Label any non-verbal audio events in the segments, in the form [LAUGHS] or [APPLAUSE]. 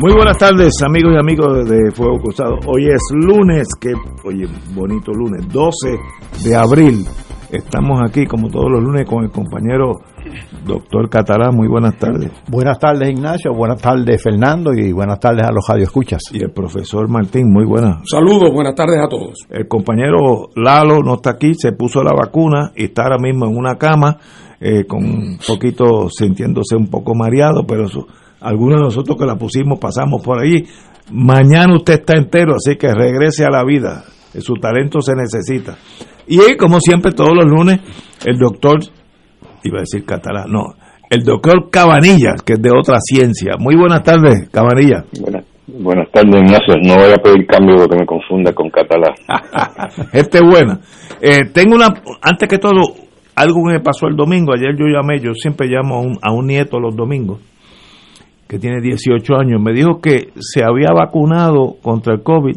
Muy buenas tardes, amigos y amigos de Fuego Cruzado. Hoy es lunes, que, oye, bonito lunes, 12 de abril. Estamos aquí, como todos los lunes, con el compañero doctor Catalán. Muy buenas tardes. Buenas tardes, Ignacio. Buenas tardes, Fernando. Y buenas tardes a los radioescuchas. Y el profesor Martín. Muy buenas. Saludos, buenas tardes a todos. El compañero Lalo no está aquí, se puso la vacuna y está ahora mismo en una cama, eh, con un poquito, sintiéndose un poco mareado, pero eso algunos de nosotros que la pusimos pasamos por ahí. Mañana usted está entero, así que regrese a la vida. Su talento se necesita. Y como siempre, todos los lunes, el doctor, iba a decir catalán, no, el doctor Cabanilla, que es de otra ciencia. Muy buenas tardes, Cabanilla. Buenas, Buenas tardes, Ignacio. No voy a pedir cambio porque me confunda con catalán. [LAUGHS] este es buena. Eh, tengo una, antes que todo, algo que me pasó el domingo. Ayer yo llamé, yo siempre llamo a un, a un nieto los domingos, que tiene 18 años. Me dijo que se había vacunado contra el COVID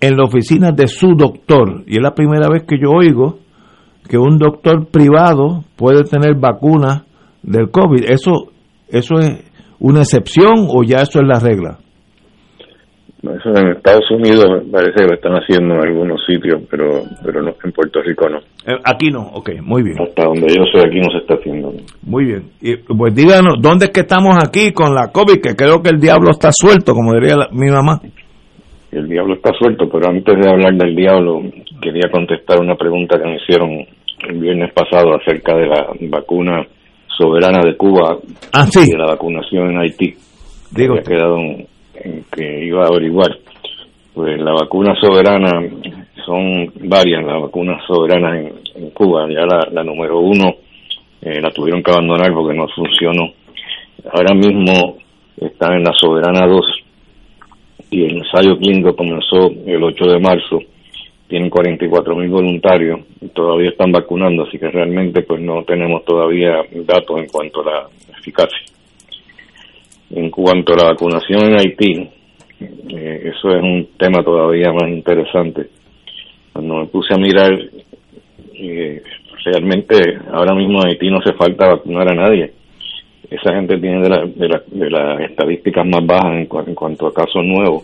en la oficina de su doctor. Y es la primera vez que yo oigo que un doctor privado puede tener vacuna del COVID. ¿Eso, eso es una excepción o ya eso es la regla? Eso en Estados Unidos parece que lo están haciendo en algunos sitios, pero pero no en Puerto Rico no. Eh, aquí no, ok, muy bien. Hasta donde yo sé, aquí no se está haciendo. Muy bien. Y, pues díganos, ¿dónde es que estamos aquí con la COVID? Que creo que el diablo está suelto, como diría mi mamá. El diablo está suelto, pero antes de hablar del diablo, quería contestar una pregunta que me hicieron el viernes pasado acerca de la vacuna soberana de Cuba ah, y de la vacunación en Haití. Digo, ha quedado en que iba a averiguar. Pues la vacuna soberana son varias, las vacunas soberanas en, Cuba. Ya la, número uno eh, la tuvieron que abandonar porque no funcionó. Ahora mismo está en la soberana 2 y el ensayo clínico comenzó el 8 de marzo. Tienen 44 mil voluntarios y todavía están vacunando, así que realmente pues no tenemos todavía datos en cuanto a la eficacia. En cuanto a la vacunación en Haití, eh, eso es un tema todavía más interesante. Cuando me puse a mirar, eh, realmente ahora mismo en Haití no hace falta vacunar a nadie. Esa gente tiene de, de, las estadísticas más bajas en, en, cuanto a casos nuevos.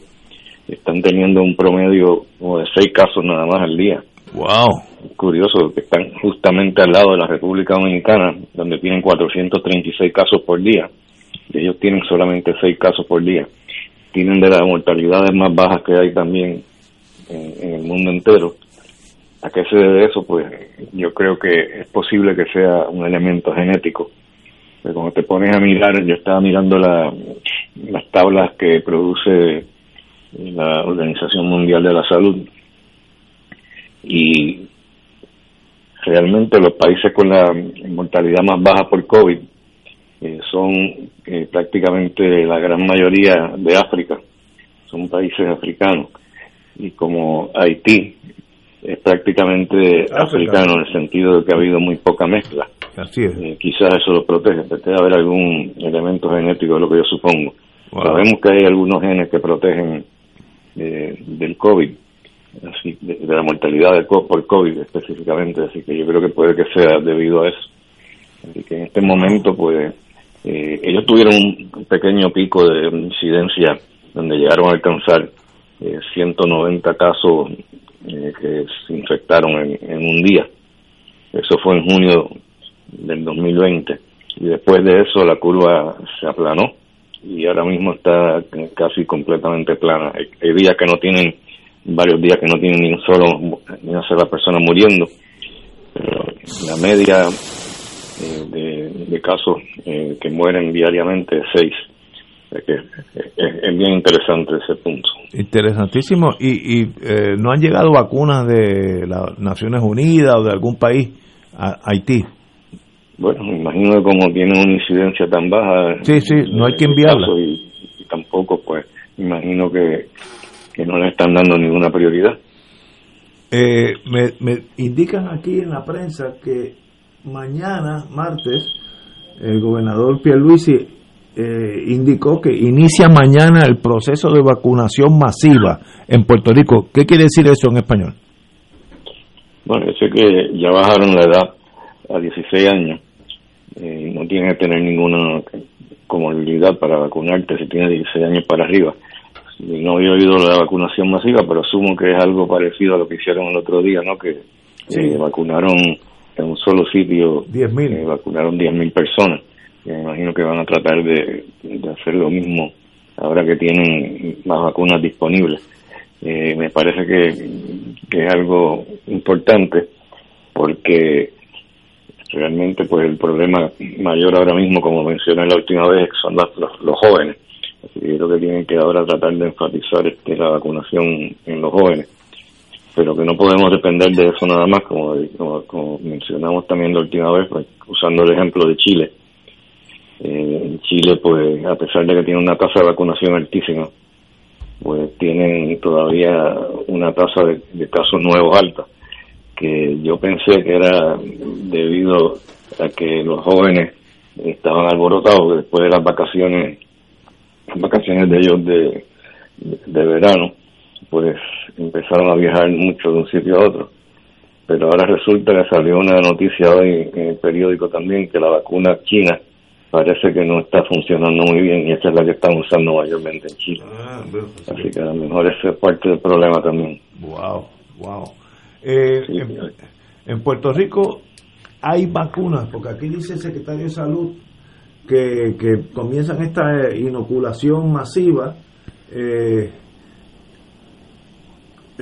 Están teniendo un promedio como de seis casos nada más al día. Wow. Curioso que están justamente al lado de la República Dominicana, donde tienen 436 casos por día ellos tienen solamente seis casos por día. Tienen de las mortalidades más bajas que hay también en, el mundo entero. ¿A qué se debe eso? Pues yo creo que es posible que sea un elemento genético. Pero cuando te pones a mirar, yo estaba mirando la, las tablas que produce la Organización Mundial de la Salud y realmente los países con la mortalidad más baja por COVID eh, son eh, prácticamente la gran mayoría de África, son países africanos. Y como Haití es prácticamente africano en el sentido de que ha habido muy poca mezcla. Así es. Eh, quizás eso lo protege, pero debe haber algún elemento genético, es lo que yo supongo. Sabemos que hay algunos genes que protegen del COVID, así, de, la mortalidad de, por COVID específicamente, así que yo creo que puede que sea debido a eso. Así que en este momento, pues, eh, ellos tuvieron un pequeño pico de incidencia donde llegaron a alcanzar 190 eh, casos eh, que se infectaron en, un día. Eso fue en junio del 2020. Y después de eso la curva se aplanó y ahora mismo está casi completamente plana. Hay, días que no tienen, varios días que no tienen ni un solo, ni una sola persona muriendo. Pero la media eh, de, casos eh, que mueren diariamente, seis. que es, bien interesante ese punto. Interesantísimo. ¿Y, y eh, no han llegado vacunas de las Naciones Unidas o de algún país a Haití? Bueno, me imagino que como tienen una incidencia tan baja. Sí, sí, no hay que enviarla. Y, tampoco, pues, imagino que, que no le están dando ninguna prioridad. me, me indican aquí en la prensa que mañana, martes, el gobernador Pierluisi eh, indicó que inicia mañana el proceso de vacunación masiva en Puerto Rico. ¿Qué quiere decir eso en español? Bueno, yo sé que ya bajaron la edad a 16 años. Eh, no tienes que tener ninguna comodidad para vacunarte si tienes 16 años para arriba. No había oído la vacunación masiva, pero asumo que es algo parecido a lo que hicieron el otro día, ¿no? Que eh, vacunaron en un solo sitio 10.000 eh, vacunaron 10.000 personas. Y me imagino que van a tratar de, hacer lo mismo ahora que tienen más vacunas disponibles. Eh, me parece que, es algo importante porque realmente pues el problema mayor ahora mismo, como mencioné la última vez, son los, los, jóvenes. Así que creo que tienen que ahora tratar de enfatizar este, la vacunación en los jóvenes pero que no podemos depender de eso nada más, como, como, mencionamos también la última vez, pues, usando el ejemplo de Chile. Eh, en Chile, pues, a pesar de que tiene una tasa de vacunación altísima, pues tienen todavía una tasa de, casos nuevos alta, que yo pensé que era debido a que los jóvenes estaban alborotados después de las vacaciones, las vacaciones de ellos de, de verano, pues empezaron a viajar mucho de un sitio a otro. Pero ahora resulta que salió una noticia hoy en el periódico también que la vacuna china parece que no está funcionando muy bien y esa es la que están usando mayormente en Chile. Ah, pues, Así que a lo mejor ese es parte del problema también. Wow, wow. Eh, en, Puerto Rico hay vacunas, porque aquí dice el secretario de Salud que, que comienzan esta inoculación masiva. Eh,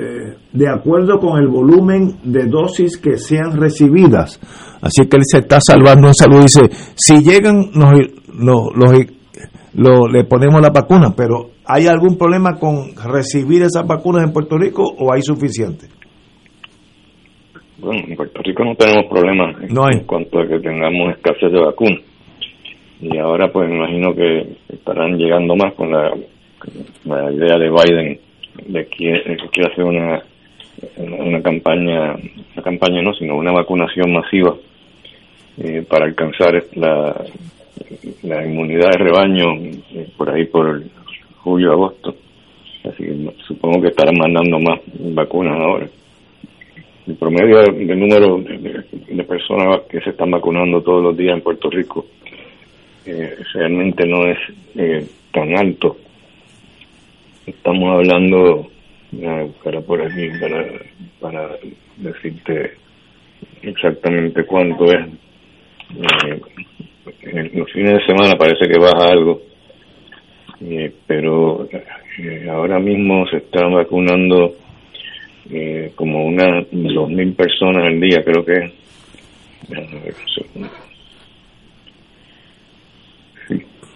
eh, de acuerdo con el volumen de dosis que sean recibidas. Así que él se está salvando en salud. Dice, si llegan, nos, le ponemos la vacuna, pero ¿hay algún problema con recibir esas vacunas en Puerto Rico o hay suficiente? Bueno, en Puerto Rico no tenemos problemas en cuanto a que tengamos escasez de vacunas. Y ahora pues me imagino que estarán llegando más con la, la idea de Biden de que, quiere hacer una, una campaña, una campaña no, sino una vacunación masiva eh, para alcanzar la, la inmunidad de rebaño eh, por ahí por julio, agosto. Así que supongo que estarán mandando más vacunas ahora. El promedio del número de, personas que se están vacunando todos los días en Puerto Rico eh, realmente no es tan alto Estamos hablando, a buscar por aquí para, para decirte exactamente cuánto es. Eh, en los fines de semana parece que baja algo, eh, pero eh, ahora mismo se están vacunando como unas dos mil personas al día, creo que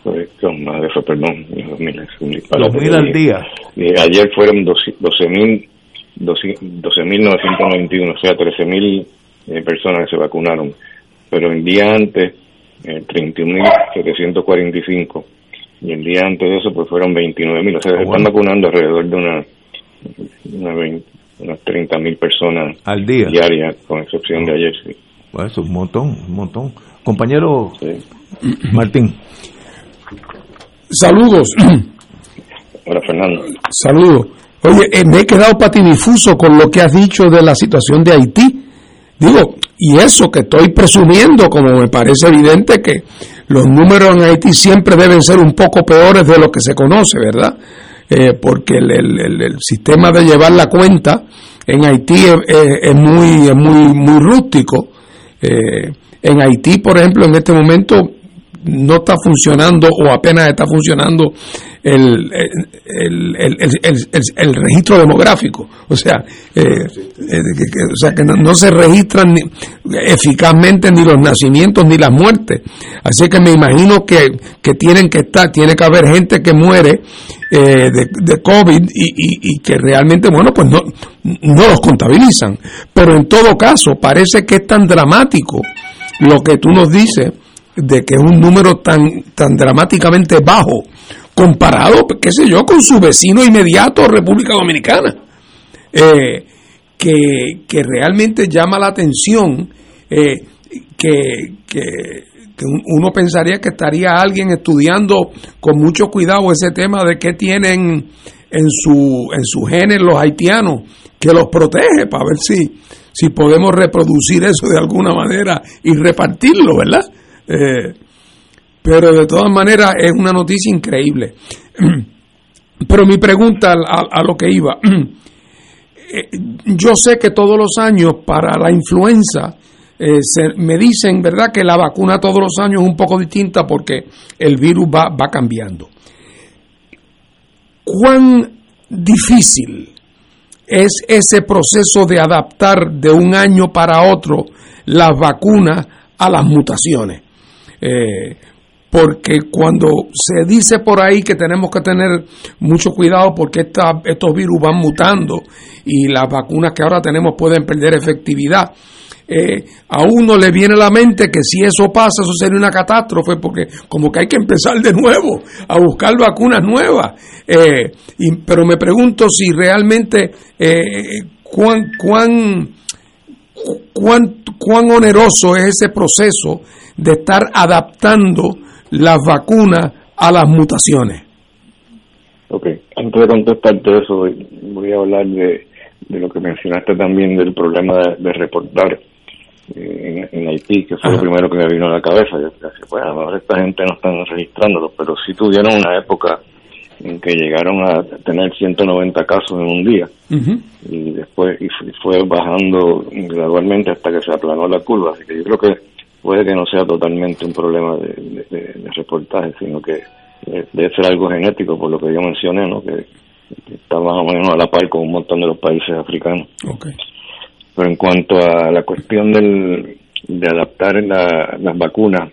Correcto, más de eso, perdón. 2.000 al día. ayer fueron 12.991, 12, o sea, 13.000 eh, personas que se vacunaron. Pero el día antes, eh, 31.745. Y el día antes de eso, pues fueron 29.000. O sea, se están vacunando alrededor de una, una unas 30.000 personas al día diarias, con excepción de ayer, sí. Pues es un montón, un montón. Compañero Martín. Saludos. [CLEARS THROAT] Hola, Fernando. Saludos. Oye, eh, me he quedado patinifuso con lo que has dicho de la situación de Haití. Digo, y eso que estoy presumiendo, como me parece evidente que los números en Haití siempre deben ser un poco peores de lo que se conoce, ¿verdad? Eh, porque el, sistema de llevar la cuenta en Haití es, muy, es muy, muy rústico. Eh, en Haití, por ejemplo, en este momento no está funcionando o apenas está funcionando el, el, registro demográfico. O sea, eh, eh, o sea que no, se registran eficazmente ni los nacimientos ni las muertes. Así que me imagino que, tienen que estar, tiene que haber gente que muere eh, de, de, COVID y, y, que realmente, bueno, pues no, no los contabilizan. Pero en todo caso, parece que es tan dramático lo que tú nos dices de que es un número tan, tan dramáticamente bajo comparado, qué sé yo, con su vecino inmediato, República Dominicana, eh, que, realmente llama la atención, eh, que, uno pensaría que estaría alguien estudiando con mucho cuidado ese tema de qué tienen en su, en su genes los haitianos, que los protege para ver si, si podemos reproducir eso de alguna manera y repartirlo, ¿verdad? Eh, pero de todas maneras es una noticia increíble. [CLEARS THROAT] Pero mi pregunta a, lo que iba, [CLEARS THROAT] eh, yo sé que todos los años para la influenza eh, me dicen, ¿verdad?, que la vacuna todos los años es un poco distinta porque el virus va, va cambiando. ¿Cuán difícil es ese proceso de adaptar de un año para otro las vacunas a las mutaciones? Eh, porque cuando se dice por ahí que tenemos que tener mucho cuidado porque estos virus van mutando y las vacunas que ahora tenemos pueden perder efectividad, eh, a uno le viene a la mente que si eso pasa, eso sería una catástrofe, porque como que hay que empezar de nuevo a buscar vacunas nuevas. Eh, pero me pregunto si realmente cuán, cuán, cuán, cuán oneroso es ese proceso de estar adaptando las vacunas a las mutaciones. Ok, antes de contestarte eso, voy a hablar de, de lo que mencionaste también del problema de, reportar eh, en, Haití, que fue lo primero que me vino a la cabeza. Yo bueno, a lo mejor esta gente no están registrándolo, pero sí tuvieron una época en que llegaron a tener 190 casos en un día y después y fue bajando gradualmente hasta que se aplanó la curva. Así que yo creo que puede que no sea totalmente un problema de, reportaje, sino que eh, debe ser algo genético, por lo que yo mencioné, ¿no? que, está más o menos a la par con un montón de los países africanos. Pero en cuanto a la cuestión del, de adaptar las vacunas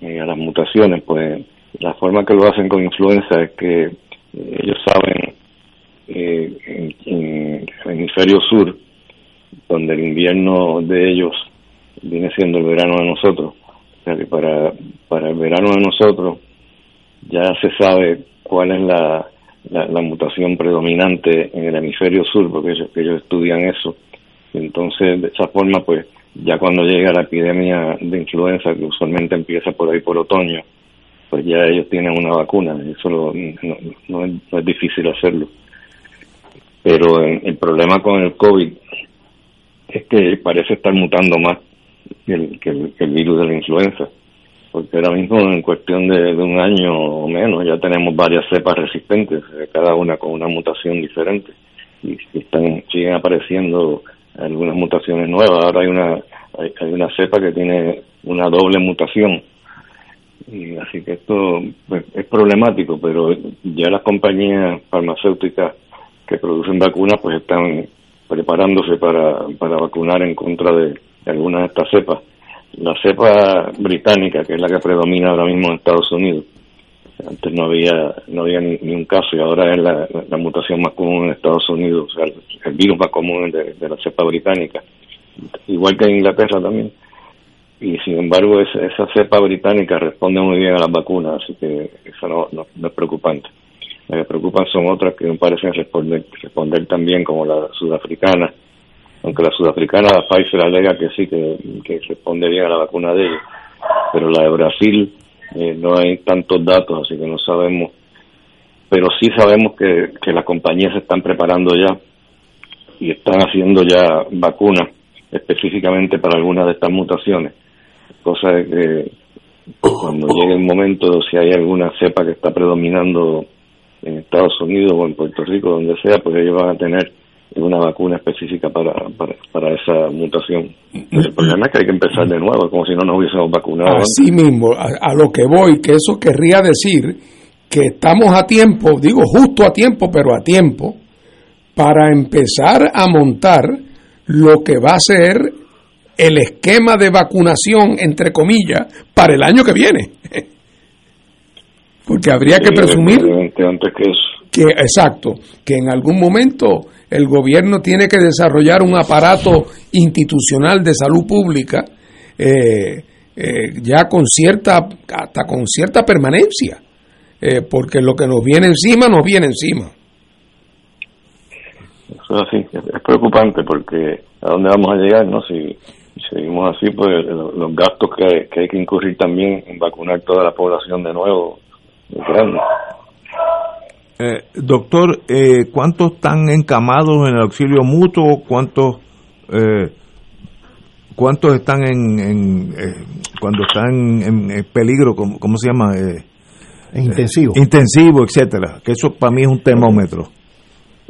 eh, a las mutaciones, pues la forma que lo hacen con influenza es que eh, ellos saben eh, en, en, el hemisferio sur, donde el invierno de ellos viene siendo el verano de nosotros, o sea que para, para el verano de nosotros ya se sabe cuál es la, la, mutación predominante en el hemisferio sur, porque ellos, ellos estudian eso. Entonces, de esa forma, pues ya cuando llega la epidemia de influenza, que usualmente empieza por ahí por otoño, pues ya ellos tienen una vacuna, eso no, no, es, difícil hacerlo. Pero el problema con el COVID es que parece estar mutando más que el, que el, virus de la influenza, porque ahora mismo en cuestión de, un año o menos ya tenemos varias cepas resistentes, cada una con una mutación diferente, y están siguen apareciendo algunas mutaciones nuevas. Ahora hay una hay una cepa que tiene una doble mutación. Y así que esto pues, es problemático, pero ya las compañías farmacéuticas que producen vacunas pues están preparándose para, para vacunar en contra de, algunas de estas cepas. La cepa británica, que es la que predomina ahora mismo en Estados Unidos, antes no había no había ni, un caso y ahora es la, mutación más común en Estados Unidos, o sea, el, virus más común de, de la cepa británica, igual que en Inglaterra también y sin embargo esa, cepa británica responde muy bien a las vacunas, así que eso no, no, es preocupante. Las que preocupan son otras que no parecen responder, responder también como la sudafricana, aunque la sudafricana, Pfizer alega que sí, que, responde bien a la vacuna de ellos, pero la de Brasil eh, no hay tantos datos, así que no sabemos, pero sí sabemos que, que las compañías se están preparando ya y están haciendo ya vacunas específicamente para algunas de estas mutaciones. Cosa de que cuando llegue el momento, si hay alguna cepa que está predominando en Estados Unidos o en Puerto Rico, donde sea, pues ellos van a tener una vacuna específica para, para, esa mutación. El problema es que hay que empezar de nuevo, como si no nos hubiésemos vacunado. Así mismo, a, lo que voy, que eso querría decir que estamos a tiempo, digo justo a tiempo, pero a tiempo, para empezar a montar lo que va a ser el esquema de vacunación, entre comillas, para el año que viene. [LAUGHS] Porque habría que presumir que, exacto, que en algún momento el gobierno tiene que desarrollar un aparato institucional de salud pública eh, eh, ya con cierta, hasta con cierta permanencia, eh, porque lo que nos viene encima nos viene encima. Eso sí, es preocupante porque a dónde vamos a llegar, ¿no? Si seguimos así, pues los gastos que, hay que incurrir también en vacunar toda la población de nuevo es grande. Eh, doctor, eh, ¿cuántos están encamados en el auxilio mutuo? ¿Cuántos eh, cuántos están en, en eh, cuando están en, peligro? ¿cómo, ¿Cómo se llama? intensivo. intensivo, etcétera. Que eso para mí es un termómetro.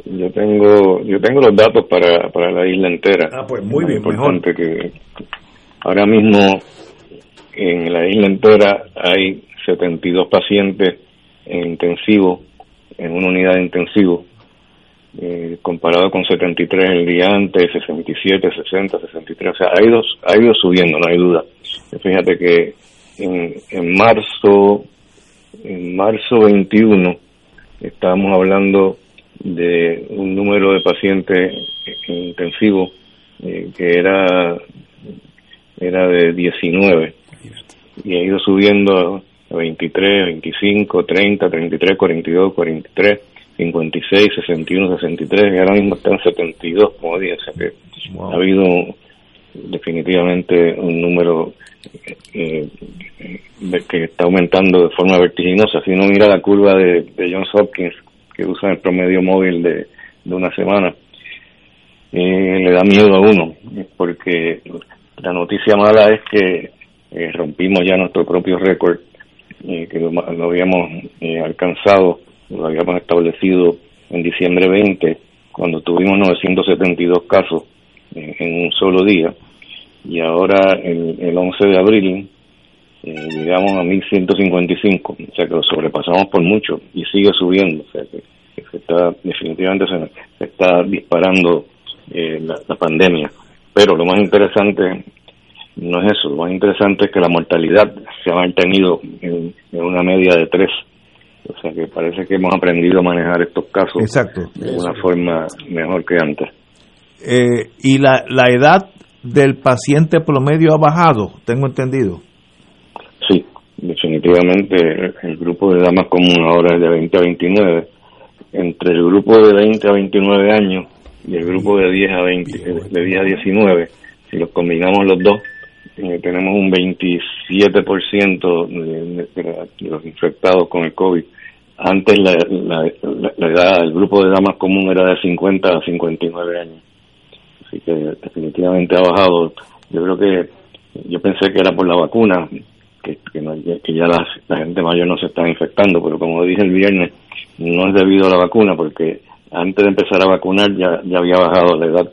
Yo tengo yo tengo los datos para, para la isla entera. Ah, pues muy bien, importante que ahora mismo en la isla entera hay 72 pacientes en intensivo, en una unidad de intensivo, eh, comparado con 73 el día antes, 67, 60, 63, o sea, ha ido, ha ido subiendo, no hay duda. Fíjate que en, en marzo, en marzo 21, estábamos hablando de un número de pacientes intensivos eh, que era era de 19 y ha ido subiendo 23, 25, 30, 33, 42, 43, 56, 61, 63 y ahora mismo están 72, como dije, o sea que ha habido definitivamente un número eh, que está aumentando de forma vertiginosa. Si uno mira la curva de, de Johns Hopkins, que usa el promedio móvil de, de una semana, eh, le da miedo a uno, porque la noticia mala es que eh, rompimos ya nuestro propio récord, eh, que lo, habíamos alcanzado, lo habíamos establecido en diciembre 20, cuando tuvimos 972 casos en un solo día y ahora el, el 11 de abril eh, llegamos a 1155, o sea que lo sobrepasamos por mucho y sigue subiendo, o sea que, se está, definitivamente se, está disparando eh, la, pandemia. Pero lo más interesante no es eso, lo más interesante es que la mortalidad se ha mantenido en, una media de 3. O sea que parece que hemos aprendido a manejar estos casos de una forma mejor que antes. Eh, y la, la edad del paciente promedio ha bajado, tengo entendido. Sí, definitivamente el grupo de damas común ahora es de 20 a 29. Entre el grupo de 20 a 29 años y el grupo de 10 a 20, de 10 a 19, si los combinamos los dos, eh, tenemos un 27% de, de, los infectados con el COVID. Antes la, la, la, edad, el grupo de damas común era de 50 a 59 años así que definitivamente ha bajado. Yo creo que yo pensé que era por la vacuna, que, que, ya la, gente mayor no se está infectando, pero como dije el viernes, no es debido a la vacuna, porque antes de empezar a vacunar ya, ya había bajado la edad.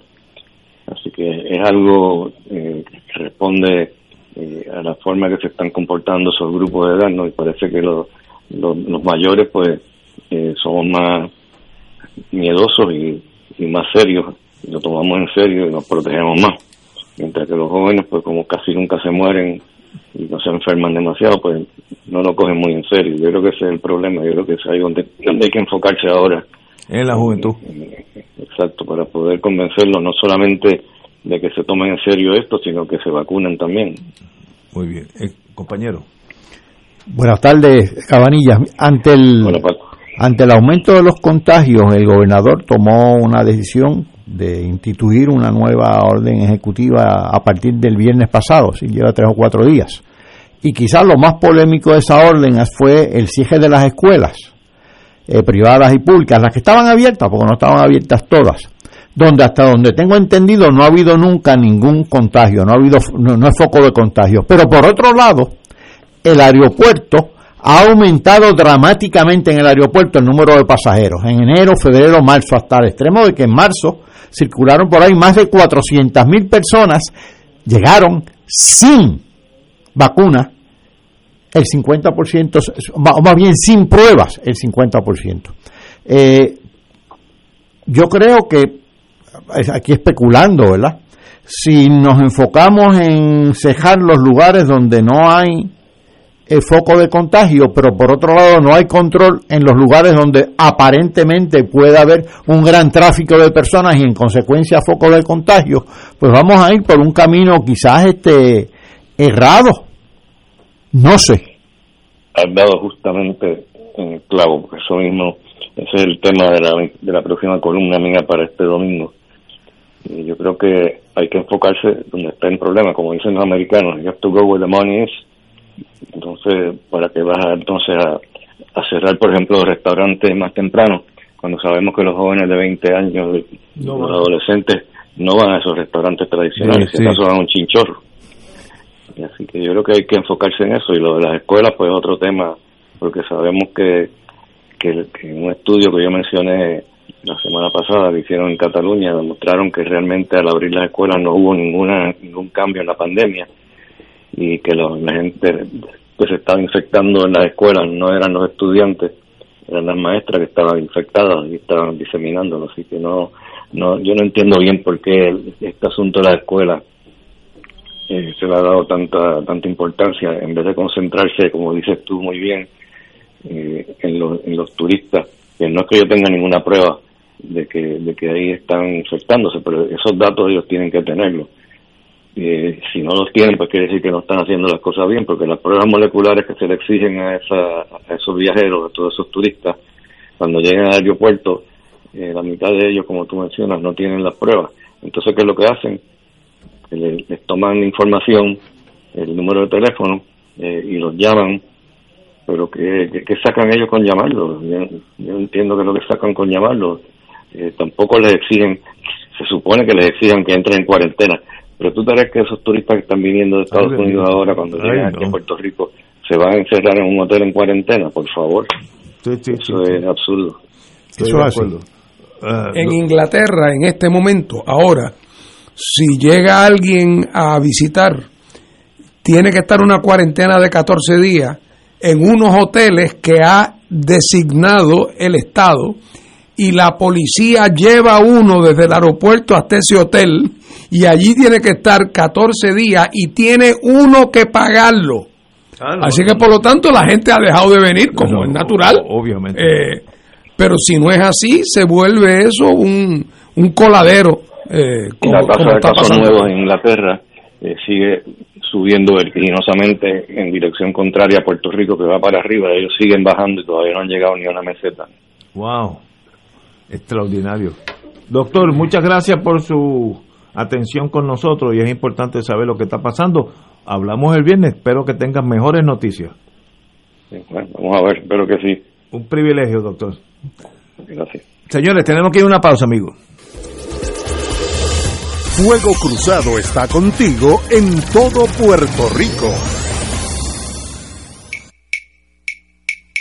Así que es algo eh, que responde eh, a la forma que se están comportando esos grupos de edad, ¿no? Y parece que los, los, mayores, pues, eh, somos más miedosos y, y más serios lo tomamos en serio y nos protegemos más. Mientras que los jóvenes, pues como casi nunca se mueren y no se enferman demasiado, pues no lo cogen muy en serio. Yo creo que ese es el problema, yo creo que es ahí donde, donde hay que enfocarse ahora. En la juventud. Para poder convencerlos no solamente de que se tomen en serio esto, sino que se vacunen también. Muy bien. Eh, compañero. Buenas tardes, Cabanilla. Ante el, ante el aumento de los contagios, el gobernador tomó una decisión de instituir una nueva orden ejecutiva a partir del viernes pasado, si lleva tres o cuatro días. Y quizás lo más polémico de esa orden fue el cierre de las escuelas eh, privadas y públicas, las que estaban abiertas, porque no estaban abiertas todas, donde hasta donde tengo entendido no ha habido nunca ningún contagio, no ha habido no, no es foco de contagio. Pero por otro lado, el aeropuerto ha aumentado dramáticamente en el aeropuerto el número de pasajeros. En enero, febrero, marzo, hasta el extremo de que en marzo circularon por ahí más de 400 mil personas, llegaron sin vacuna, el 50%, o más bien sin pruebas, el 50%. Eh, yo creo que, aquí especulando, ¿verdad? Si nos enfocamos en cejar los lugares donde no hay el foco de contagio, pero por otro lado no hay control en los lugares donde aparentemente puede haber un gran tráfico de personas y en consecuencia foco de contagio, pues vamos a ir por un camino quizás este errado. No sé. Has dado justamente en el clavo, porque eso mismo, ese es el tema de la, de la próxima columna mía para este domingo. Y yo creo que hay que enfocarse donde está el problema, como dicen los americanos, you have to go where the money is entonces, ¿para qué vas a, entonces a, cerrar, por ejemplo, los restaurantes más temprano? Cuando sabemos que los jóvenes de 20 años, los adolescentes, no van a esos restaurantes tradicionales, si acaso van a un chinchorro. así que yo creo que hay que enfocarse en eso. Y lo de las escuelas, pues es otro tema, porque sabemos que, que, en un estudio que yo mencioné la semana pasada que hicieron en Cataluña demostraron que realmente al abrir las escuelas no hubo ninguna ningún cambio en la pandemia y que la gente que se estaba infectando en las escuelas no eran los estudiantes, eran las maestras que estaban infectadas y estaban diseminándolo. Así que no, no, yo no entiendo bien por qué este asunto de la escuela eh, se le ha dado tanta, tanta importancia en vez de concentrarse, como dices tú muy bien, eh, en, los, en los turistas. Que no es que yo tenga ninguna prueba de que, de que ahí están infectándose, pero esos datos ellos tienen que tenerlos Eh, si no los tienen, pues quiere decir que no están haciendo las cosas bien, porque las pruebas moleculares que se le exigen a, a esos viajeros, a todos esos turistas, cuando llegan al aeropuerto, eh, la mitad de ellos, como tú mencionas, no tienen las pruebas. Entonces, ¿qué es lo que hacen? Les, toman información, el número de teléfono, eh, y los llaman, pero ¿qué, sacan ellos con llamarlos? Yo, entiendo que lo que sacan con llamarlos, eh, tampoco les exigen, se supone que les exigen que entren en cuarentena, pero tú crees que esos turistas que están viniendo de Estados Unidos ahora, cuando llegan aquí a Puerto Rico, se van a encerrar en un hotel en cuarentena, por favor. Eso es absurdo. Eso es Ah, en Inglaterra, en este momento, ahora, si llega alguien a visitar, tiene que estar una cuarentena de 14 días en unos hoteles que ha designado el Estado y la policía lleva a uno desde el aeropuerto hasta ese hotel y allí tiene que estar 14 días y tiene uno que pagarlo. Ah, Así que por lo tanto la gente ha dejado de venir, como es natural. Obviamente. Eh, pero si no es así, se vuelve eso un, un coladero. Eh, como, la tasa de casos nuevos en Inglaterra eh, sigue subiendo vertiginosamente en dirección contraria a Puerto Rico, que va para arriba. Ellos siguen bajando y todavía no han llegado ni a una meseta. ¡Wow! Extraordinario. Doctor, muchas gracias por su atención con nosotros y es importante saber lo que está pasando. Hablamos el viernes, espero que tengan mejores noticias. bueno, vamos a ver, espero que sí. Un privilegio, doctor. Gracias. Señores, tenemos que ir a una pausa, amigo. Fuego Cruzado está contigo en todo Puerto Rico.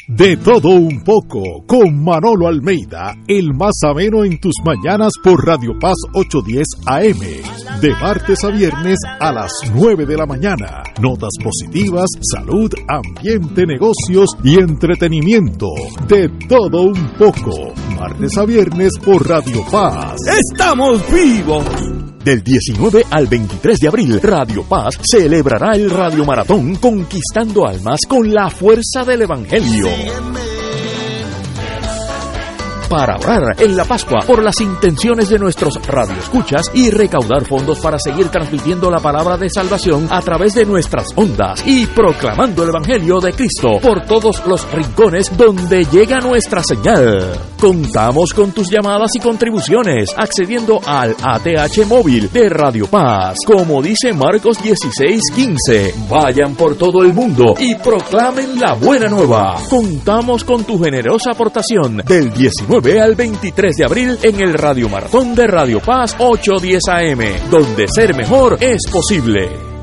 De todo un poco, con Manolo Almeida, el más ameno en tus mañanas por Radio Paz 810 AM, de martes a viernes a las 9 de la mañana. Notas positivas, salud, ambiente, negocios y entretenimiento. De todo un poco, martes a viernes por Radio Paz. ¡Estamos vivos! Del 19 al 23 de abril, Radio Paz celebrará el Radio Maratón Conquistando Almas con la fuerza del Evangelio para orar en la Pascua por las intenciones de nuestros radioescuchas y recaudar fondos para seguir transmitiendo la palabra de salvación a través de nuestras ondas y proclamando el Evangelio de Cristo por todos los rincones donde llega nuestra señal. Contamos con tus llamadas y contribuciones accediendo al ATH móvil de Radio Paz. Como dice Marcos 16:15, vayan por todo el mundo y proclamen la buena nueva. Contamos con tu generosa aportación del 19 Ve al 23 de abril en el Radio Maratón de Radio Paz 810 AM, donde ser mejor es posible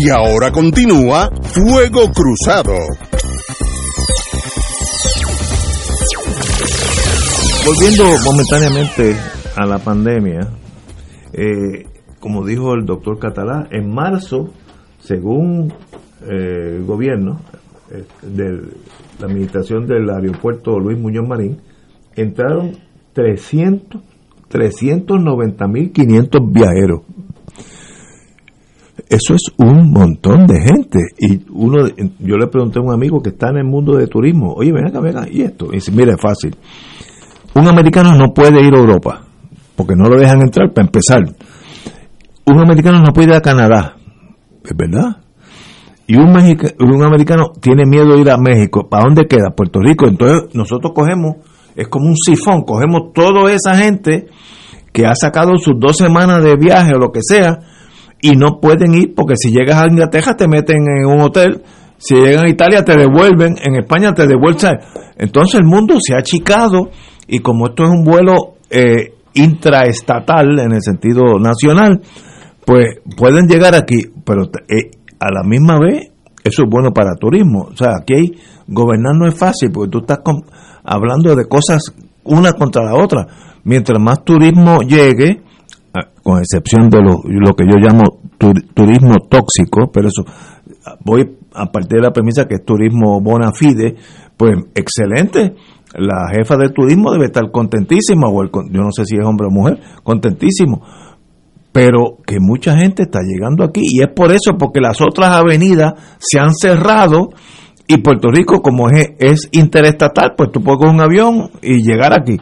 Y ahora continúa Fuego Cruzado. Volviendo momentáneamente a la pandemia, eh, como dijo el doctor Catalá, en marzo, según eh, el gobierno eh, de la administración del aeropuerto Luis Muñoz Marín, entraron 300, 390.500 viajeros eso es un montón de gente. Y uno, yo le pregunté a un amigo que está en el mundo de turismo, oye, ven acá, ven acá, y esto. Y dice, mira, es fácil. un americano no puede ir a Europa, porque no lo dejan entrar para empezar. Un americano no puede ir a Canadá, es verdad. Y un, un americano tiene miedo de ir a México. ¿Para dónde queda? Puerto Rico. Entonces nosotros cogemos, es como un sifón, cogemos toda esa gente que ha sacado sus dos semanas de viaje o lo que sea, y no pueden ir porque si llegas a Inglaterra te meten en un hotel, si llegan a Italia te devuelven, en España te devuelven. Entonces el mundo se ha achicado y como esto es un vuelo eh, intraestatal en el sentido nacional, pues pueden llegar aquí, pero eh, a la misma vez eso es bueno para turismo. O sea, aquí gobernar no es fácil porque tú estás hablando de cosas una contra la otra. Mientras más turismo llegue, con excepción de lo, lo que yo llamo turismo tóxico, pero eso voy a partir de la premisa que es turismo bona fide, pues excelente. La jefa de turismo debe estar contentísima, o el, yo no sé si es hombre o mujer, contentísimo. Pero que mucha gente está llegando aquí y es por eso, porque las otras avenidas se han cerrado y Puerto Rico, como es, es interestatal, pues tú puedes coger un avión y llegar aquí.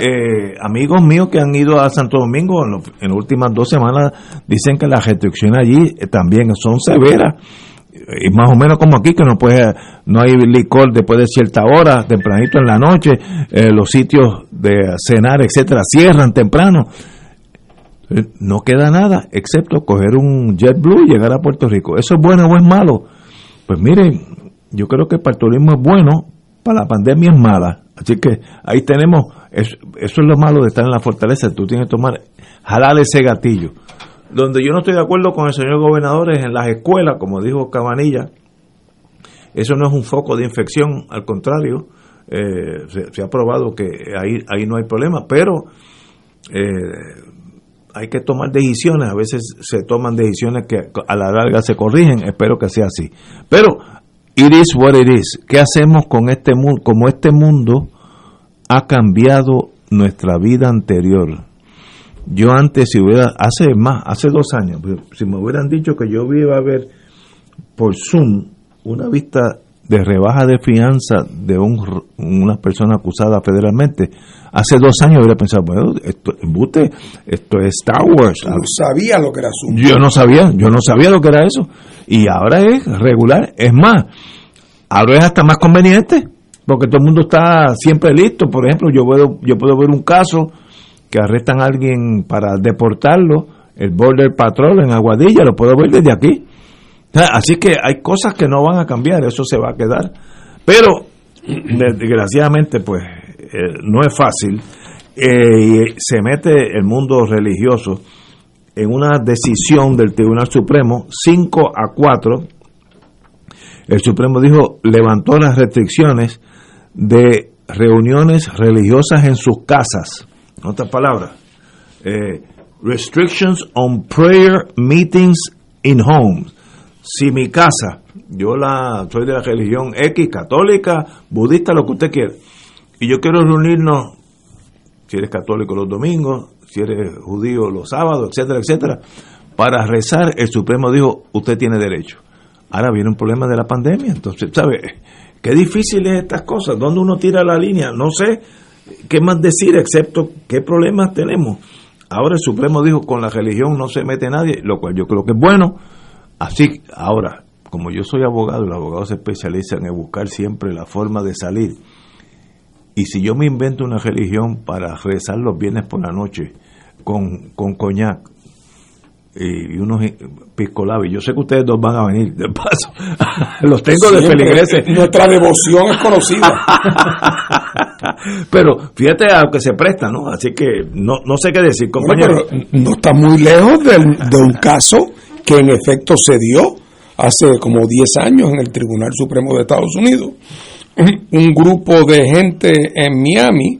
Eh, amigos míos que han ido a Santo Domingo en, en, las últimas dos semanas dicen que las restricciones allí eh, también son severas. Y más o menos como aquí que no puede no hay licor después de cierta hora tempranito en la noche eh, los sitios de cenar etcétera cierran temprano. No queda nada excepto coger un JetBlue y llegar a Puerto Rico. Eso es bueno o es malo pues miren yo creo que para el turismo es bueno para la pandemia es mala. Así que ahí tenemos eso, es lo malo de estar en la fortaleza tú tienes que tomar jalar ese gatillo donde yo no estoy de acuerdo con el señor gobernador es en las escuelas, como dijo Cabanilla. Eso no es un foco de infección, al contrario, eh, se, ha probado que ahí, ahí no hay problema, pero eh, hay que tomar decisiones, a veces se toman decisiones que a la larga se corrigen, espero que sea así. Pero, it is what it is. ¿Qué hacemos con este mundo? Como este mundo ha cambiado nuestra vida anterior yo antes, si hubiera, hace más, hace dos años, si me hubieran dicho que yo iba a ver por Zoom una vista de rebaja de fianza de un, una persona acusada federalmente, hace dos años hubiera pensado, bueno, esto, esto es Star Wars. no sabía lo que era Zoom. Yo no sabía, yo no sabía lo que era eso. Y ahora es regular. Es más, ahora es hasta más conveniente, porque todo el mundo está siempre listo. Por ejemplo, yo puedo, yo puedo ver un caso que arrestan a alguien para deportarlo, el Border Patrol en Aguadilla, lo puedo ver desde aquí. Así que hay cosas que no van a cambiar, eso se va a quedar. Pero, [CLEARS THROAT] desgraciadamente, pues eh, no es fácil. Eh, se mete el mundo religioso en una decisión del Tribunal Supremo, 5 a 4. El Supremo dijo, levantó las restricciones de reuniones religiosas en sus casas en otras palabras, eh, restrictions on prayer meetings in homes. Si mi casa, yo la soy de la religión X, católica, budista, lo que usted quiera, y yo quiero reunirnos, si eres católico los domingos, si eres judío los sábados, etcétera, etcétera, para rezar, el Supremo dijo, usted tiene derecho. Ahora viene un problema de la pandemia, entonces, ¿sabe? Qué difícil es estas cosas, ¿dónde uno tira la línea? No sé, ¿Qué más decir excepto qué problemas tenemos? Ahora el Supremo dijo con la religión no se mete nadie, lo cual yo creo que es bueno. Así, ahora, como yo soy abogado, los abogados se especializan en buscar siempre la forma de salir. Y si yo me invento una religión para rezar los viernes por la noche con, con coñac, y unos pisco Yo sé que ustedes dos van a venir, de paso. [LAUGHS] Los tengo de feligreses. Nuestra devoción es conocida. [LAUGHS] Pero fíjate a lo que se presta, ¿no? Así que no, no sé qué decir, compañero. no está muy lejos de, de un caso que en efecto se dio hace como 10 años en el Tribunal Supremo de Estados Unidos. Un grupo de gente en Miami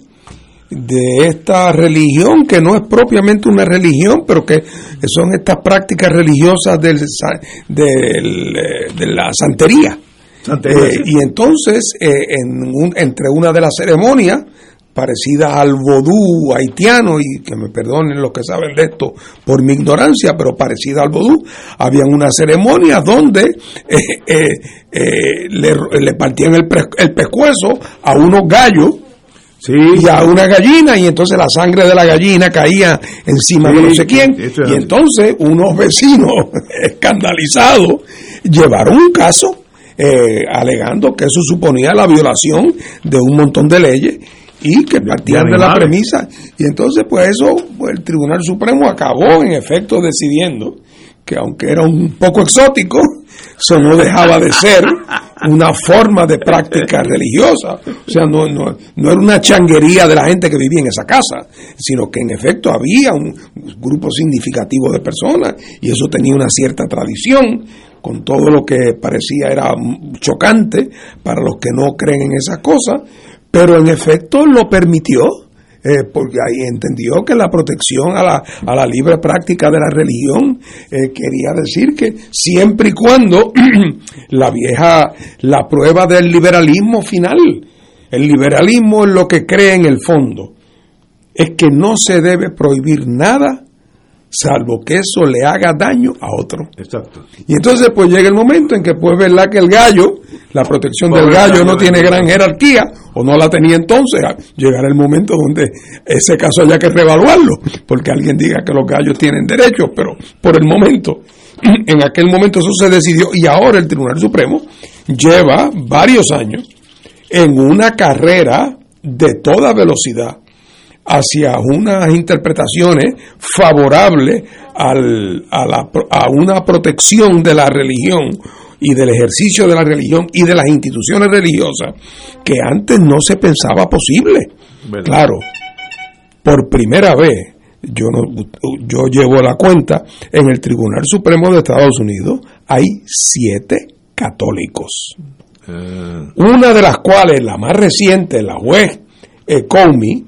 de esta religión que no es propiamente una religión, pero que son estas prácticas religiosas del, eh, de la santería. Eh, y entonces, eh, en entre una de las ceremonias, parecida al vodú haitiano, y que me perdonen los que saben de esto por mi ignorancia, pero parecida al vodú, había una ceremonia donde le, le, partían el, el pescuezo a unos gallos y a una gallina y entonces la sangre de la gallina caía encima de no sé quién. y entonces unos vecinos [LAUGHS] escandalizados llevaron un caso eh, alegando que eso suponía la violación de un montón de leyes y que partían de la premisa. Y entonces pues eso pues, el Tribunal Supremo acabó en efecto decidiendo que aunque era un poco exótico eso no dejaba de ser una forma de práctica religiosa. O sea, no, no, no, era una changuería de la gente que vivía en esa casa, sino que en efecto había un grupo significativo de personas y eso tenía una cierta tradición, con todo lo que parecía era chocante para los que no creen en esas cosas, pero en efecto lo permitió eh, porque ahí entendió que la protección a la, a la libre práctica de la religión eh, quería decir que siempre y cuando [CLEARS THROAT] la vieja, la prueba del liberalismo final, el liberalismo es lo que cree en el fondo, es que no se debe prohibir nada salvo que eso le haga daño a otro. Exacto. Y entonces pues llega el momento en que pues verdad que el gallo, la protección del gallo no tiene gran jerarquía, o no la tenía entonces, llegará el momento donde ese caso haya que reevaluarlo, porque alguien diga que los gallos tienen derechos, pero por el momento, [CLEARS THROAT] en aquel momento eso se decidió y ahora el Tribunal Supremo lleva varios años en una carrera de toda velocidad hacia unas interpretaciones favorables al, a, la, a una protección de la religión y del ejercicio de la religión y de las instituciones religiosas que antes no se pensaba posible. Claro, por primera vez, yo, no, yo llevo la cuenta, en el Tribunal Supremo de Estados Unidos hay siete católicos. Ah. Una de las cuales, la más reciente, la juez eh, Comey,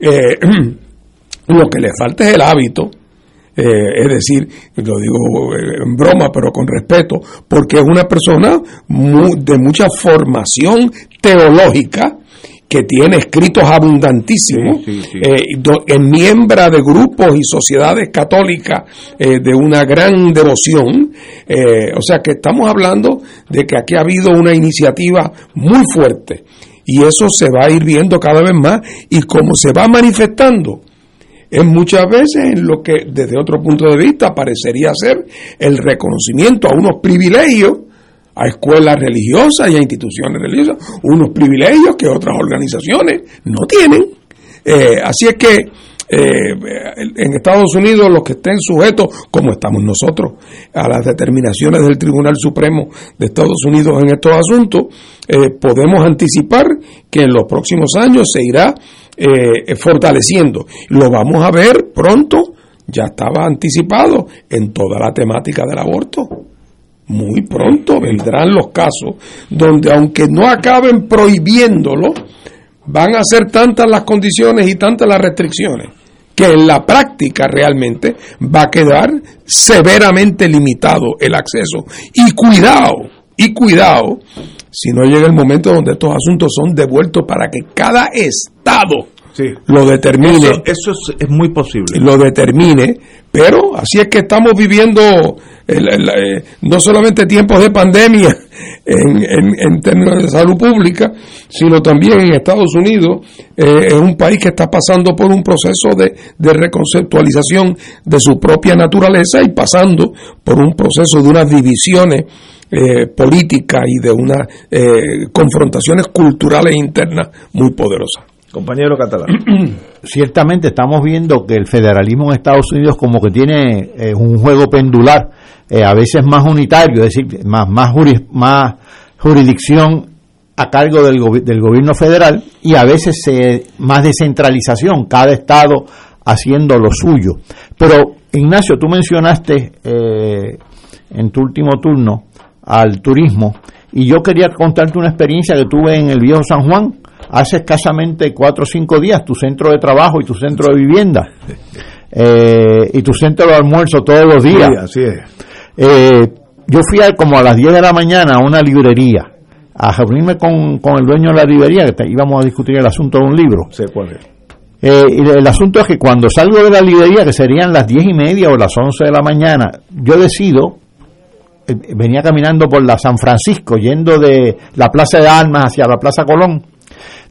eh, [CLEARS THROAT] lo que le falta es el hábito, eh, es decir, lo digo eh, en broma, pero con respeto, porque es una persona de mucha formación teológica, que tiene escritos abundantísimos, es miembro de grupos y sociedades católicas de una gran devoción. o sea que estamos hablando de que aquí ha habido una iniciativa muy fuerte y eso se va a ir viendo cada vez más y como se va manifestando es muchas veces en lo que desde otro punto de vista parecería ser el reconocimiento a unos privilegios a escuelas religiosas y a instituciones religiosas, unos privilegios que otras organizaciones no tienen. Eh, así es que eh, en Estados Unidos los que estén sujetos, como estamos nosotros, a las determinaciones del Tribunal Supremo de Estados Unidos en estos asuntos, eh, podemos anticipar que en los próximos años se irá eh, fortaleciendo. Lo vamos a ver pronto, ya estaba anticipado en toda la temática del aborto. Muy pronto vendrán los casos donde aunque no acaben prohibiéndolo, van a ser tantas las condiciones y tantas las restricciones que en la práctica realmente va a quedar severamente limitado el acceso. Y cuidado, y cuidado, si no llega el momento donde estos asuntos son devueltos para que cada Estado lo determine. Eso, es, muy posible. Lo determine, pero así es que estamos viviendo eh, no solamente tiempos de pandemia, [LAUGHS] en, términos de salud pública, sino también en Estados Unidos, eh, es un país que está pasando por un proceso de, reconceptualización de su propia naturaleza y pasando por un proceso de unas divisiones eh, políticas y de unas eh, confrontaciones culturales internas muy poderosas. Compañero catalán. [CLEARS THROAT] Ciertamente estamos viendo que el federalismo en Estados Unidos como que tiene un juego pendular eh, a veces más unitario, es decir, más, más, más jurisdicción a cargo del, del gobierno federal y a veces más descentralización, cada estado haciendo lo suyo. Pero, Ignacio, tú mencionaste eh, en tu último turno al turismo y yo quería contarte una experiencia que tuve en el viejo San Juan hace escasamente cuatro o cinco días, tu centro de trabajo y tu centro de vivienda. Eh, y tu centro de almuerzo todos los días. así es. Eh, yo fui como a las 10 de la mañana a una librería a reunirme con, con el dueño de la librería, que íbamos a discutir el asunto de un libro. Sé cuál es. Eh, y el asunto es que cuando salgo de la librería, que serían las 10 y media o las 11 de la mañana, yo decido, venía caminando por la San Francisco, yendo de la Plaza de Armas hacia la Plaza Colón,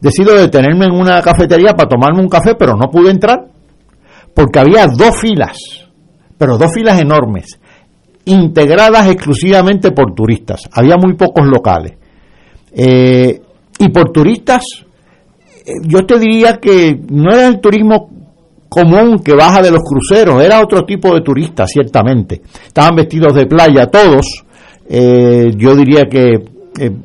decido detenerme en una cafetería para tomarme un café, pero no pude entrar porque había dos filas, pero dos filas enormes, integradas exclusivamente por turistas. Había muy pocos locales. Eh, y por turistas, eh, yo te diría que no era el turismo común que baja de los cruceros, era otro tipo de turistas, ciertamente. Estaban vestidos de playa todos, eh, yo diría que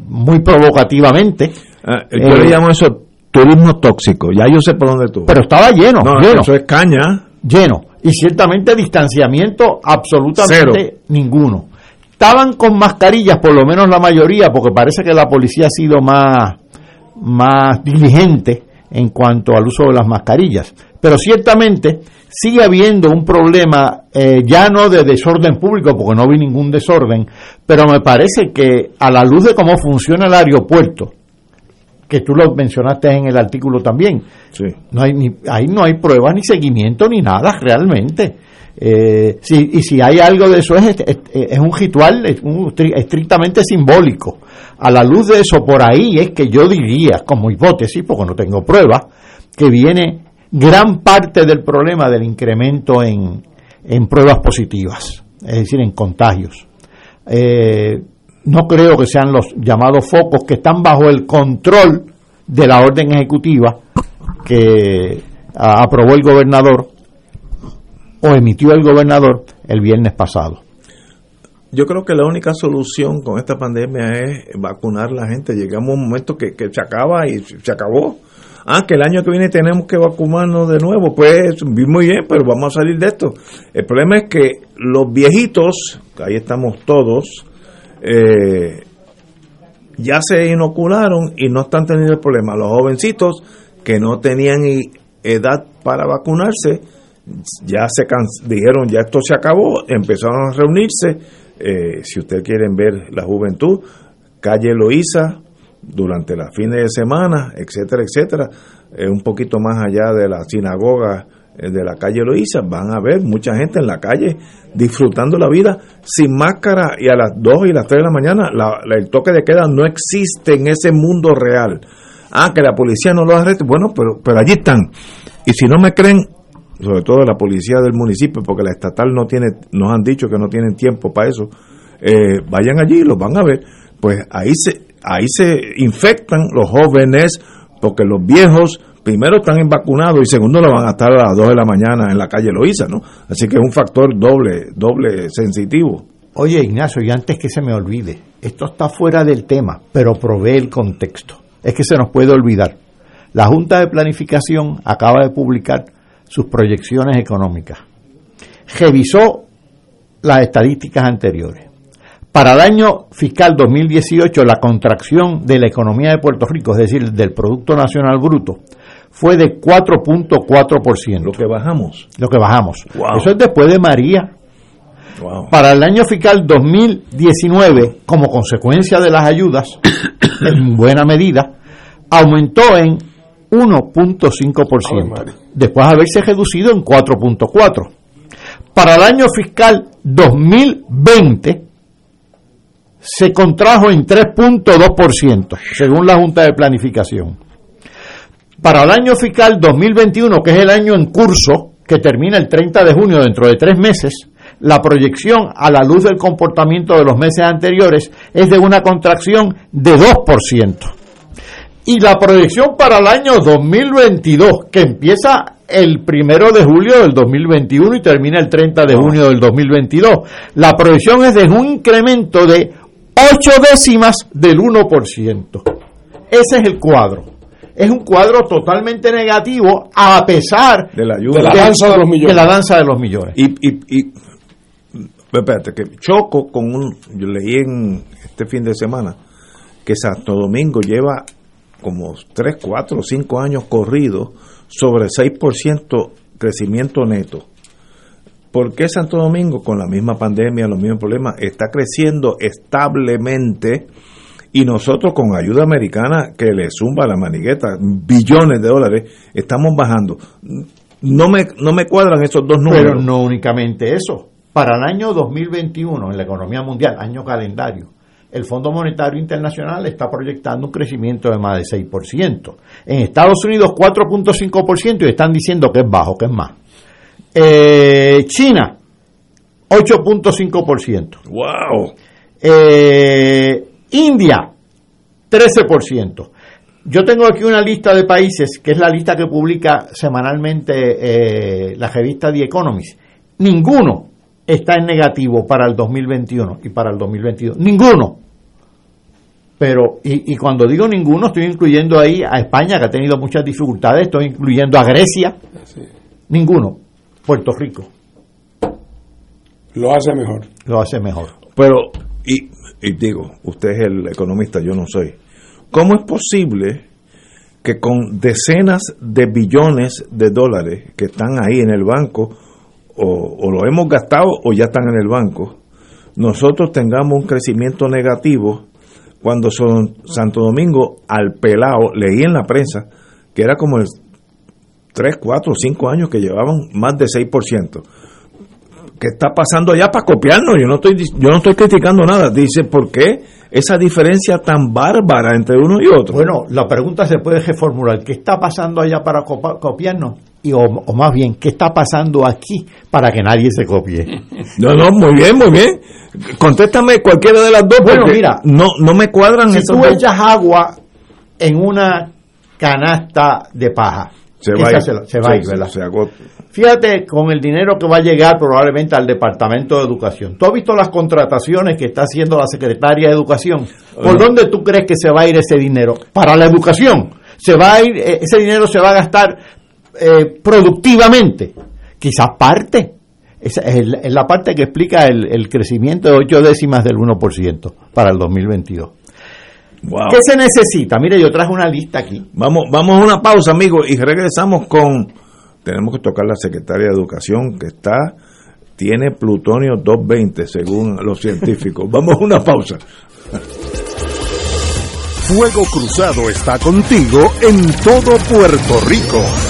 muy provocativamente. Ah, yo le llamo eso turismo tóxico, ya yo sé por dónde tú. Pero estaba lleno, lleno. Eso es caña. Lleno. Y ciertamente distanciamiento absolutamente ninguno. Estaban con mascarillas, por lo menos la mayoría, porque parece que la policía ha sido más, más diligente en cuanto al uso de las mascarillas. Pero ciertamente sigue habiendo un problema, eh, ya no de desorden público, porque no vi ningún desorden, pero me parece que a la luz de cómo funciona el aeropuerto, que tú lo mencionaste en el artículo también. Sí. No hay ni, ahí no hay pruebas ni seguimiento ni nada realmente. Eh, y si hay algo de eso es, es, un ritual es un, estrictamente simbólico. A la luz de eso, por ahí es que yo diría, como hipótesis, porque no tengo pruebas, que viene gran parte del problema del incremento en, en pruebas positivas, es decir, en contagios. Eh, no creo que sean los llamados focos que están bajo el control de la orden ejecutiva que aprobó el gobernador o emitió el gobernador el viernes pasado. Yo creo que la única solución con esta pandemia es vacunar a la gente. Llegamos a un momento que, se acaba y se acabó. Ah, que el año que viene tenemos que vacunarnos de nuevo. Pues muy bien, pero vamos a salir de esto. El problema es que los viejitos, ahí estamos todos, eh, ya se inocularon y no están teniendo el problema. Los jovencitos que no tenían edad para vacunarse, ya se dijeron, ya esto se acabó, empezaron a reunirse. Eh, si ustedes quieren ver la juventud, calle Loíza, durante las fines de semana, etcétera, etcétera, un poquito más allá de la sinagoga eh, de la calle Loíza, van a ver mucha gente en la calle disfrutando la vida sin máscara y a las 2 y las 3 de la mañana el toque de queda no existe en ese mundo real. Ah, que la policía no lo arreste, bueno, pero, pero allí están. Y si no me creen, sobre todo la policía del municipio, porque la estatal no tiene, nos han dicho que no tienen tiempo para eso, eh, vayan allí y los van a ver. Pues ahí se, ahí se infectan los jóvenes, porque los viejos primero están vacunados y segundo lo van a estar a las 2 de la mañana en la calle Loíza, ¿no? Así que es un factor doble, doble sensitivo. Oye, Ignacio, y antes que se me olvide, esto está fuera del tema, pero provee el contexto. Es que se nos puede olvidar. La Junta de Planificación acaba de publicar sus proyecciones económicas. Revisó las estadísticas anteriores. Para el año fiscal 2018, la contracción de la economía de Puerto Rico, es decir, del Producto Nacional Bruto, fue de 4.4%. Lo que bajamos. Lo que bajamos. Eso es después de María. Para el año fiscal 2019, como consecuencia de las ayudas, [COUGHS] en buena medida, aumentó en 1.5%, después de haberse reducido en 4.4%. Para el año fiscal 2020, se contrajo en 3.2%, según la Junta de Planificación. Para el año fiscal 2021, que es el año en curso, que termina el 30 de junio dentro de tres meses, la proyección a la luz del comportamiento de los meses anteriores es de una contracción de 2%. Y la proyección para el año 2022, que empieza el primero de julio del 2021 y termina el 30 de junio del 2022, la proyección es de un incremento de 8 décimas del 1%. Ese es el cuadro es un cuadro totalmente negativo a pesar de la, ayuda. la danza de los millones. la danza de los millones. Y, y, y espérate, que choco con un, yo leí en este fin de semana que Santo Domingo lleva como 3, 4, 5 años corridos sobre 6% crecimiento neto. ¿Por qué Santo Domingo, con la misma pandemia, los mismos problemas, está creciendo establemente? Y nosotros con ayuda americana que le zumba la manigueta, billones de dólares, estamos bajando. No me, no me cuadran esos dos números. Pero no únicamente eso. Para el año 2021, en la economía mundial, año calendario, el Fondo Monetario Internacional está proyectando un crecimiento de más de 6%. En Estados Unidos 4.5% y están diciendo que es bajo, que es más. Eh, China 8.5%. ¡Wow! Eh, India 13%. Yo tengo aquí una lista de países, que es la lista que publica semanalmente eh, la revista The Economist. Ninguno está en negativo para el 2021 y para el 2022. Ninguno. Pero, y, y, cuando digo ninguno, estoy incluyendo ahí a España, que ha tenido muchas dificultades, estoy incluyendo a Grecia. Ninguno. Puerto Rico. Lo hace mejor. Lo hace mejor. Pero, y, y digo, usted es el economista, yo no soy. ¿Cómo es posible que con decenas de billones de dólares que están ahí en el banco, o, lo hemos gastado o ya están en el banco, nosotros tengamos un crecimiento negativo cuando son Santo Domingo al pelado, leí en la prensa que era como el 3, 4, 5 años que llevaban más de 6%. ¿Qué está pasando allá para copiarnos? Yo no estoy yo no estoy criticando nada. Dice, ¿por qué esa diferencia tan bárbara entre uno y otro? Bueno, la pregunta se puede reformular. ¿Qué está pasando allá para copiarnos? Y, o, más bien, ¿qué está pasando aquí para que nadie se copie? No, no, muy bien, muy bien. Contéstame cualquiera de las dos. Bueno, mira, no, no me cuadran si tú echas agua en una canasta de paja, se va, se, se va a ir, ¿verdad? Se agota. Fíjate con el dinero que va a llegar probablemente al Departamento de Educación. ¿Tú has visto las contrataciones que está haciendo la Secretaria de Educación? ¿Por dónde tú crees que se va a ir ese dinero? Para la educación. Se va a ir, eh, ese dinero se va a gastar eh, productivamente. Quizás parte. Esa es, la parte que explica el, crecimiento de ocho décimas del 1% para el 2022. ¿Qué se necesita? Mire, yo traje una lista aquí. Vamos, vamos a una pausa, amigos, y regresamos con tenemos que tocar la secretaria de Educación que está tiene plutonio 220 según los científicos. [LAUGHS] Vamos a una pausa. Fuego Cruzado está contigo en todo Puerto Rico.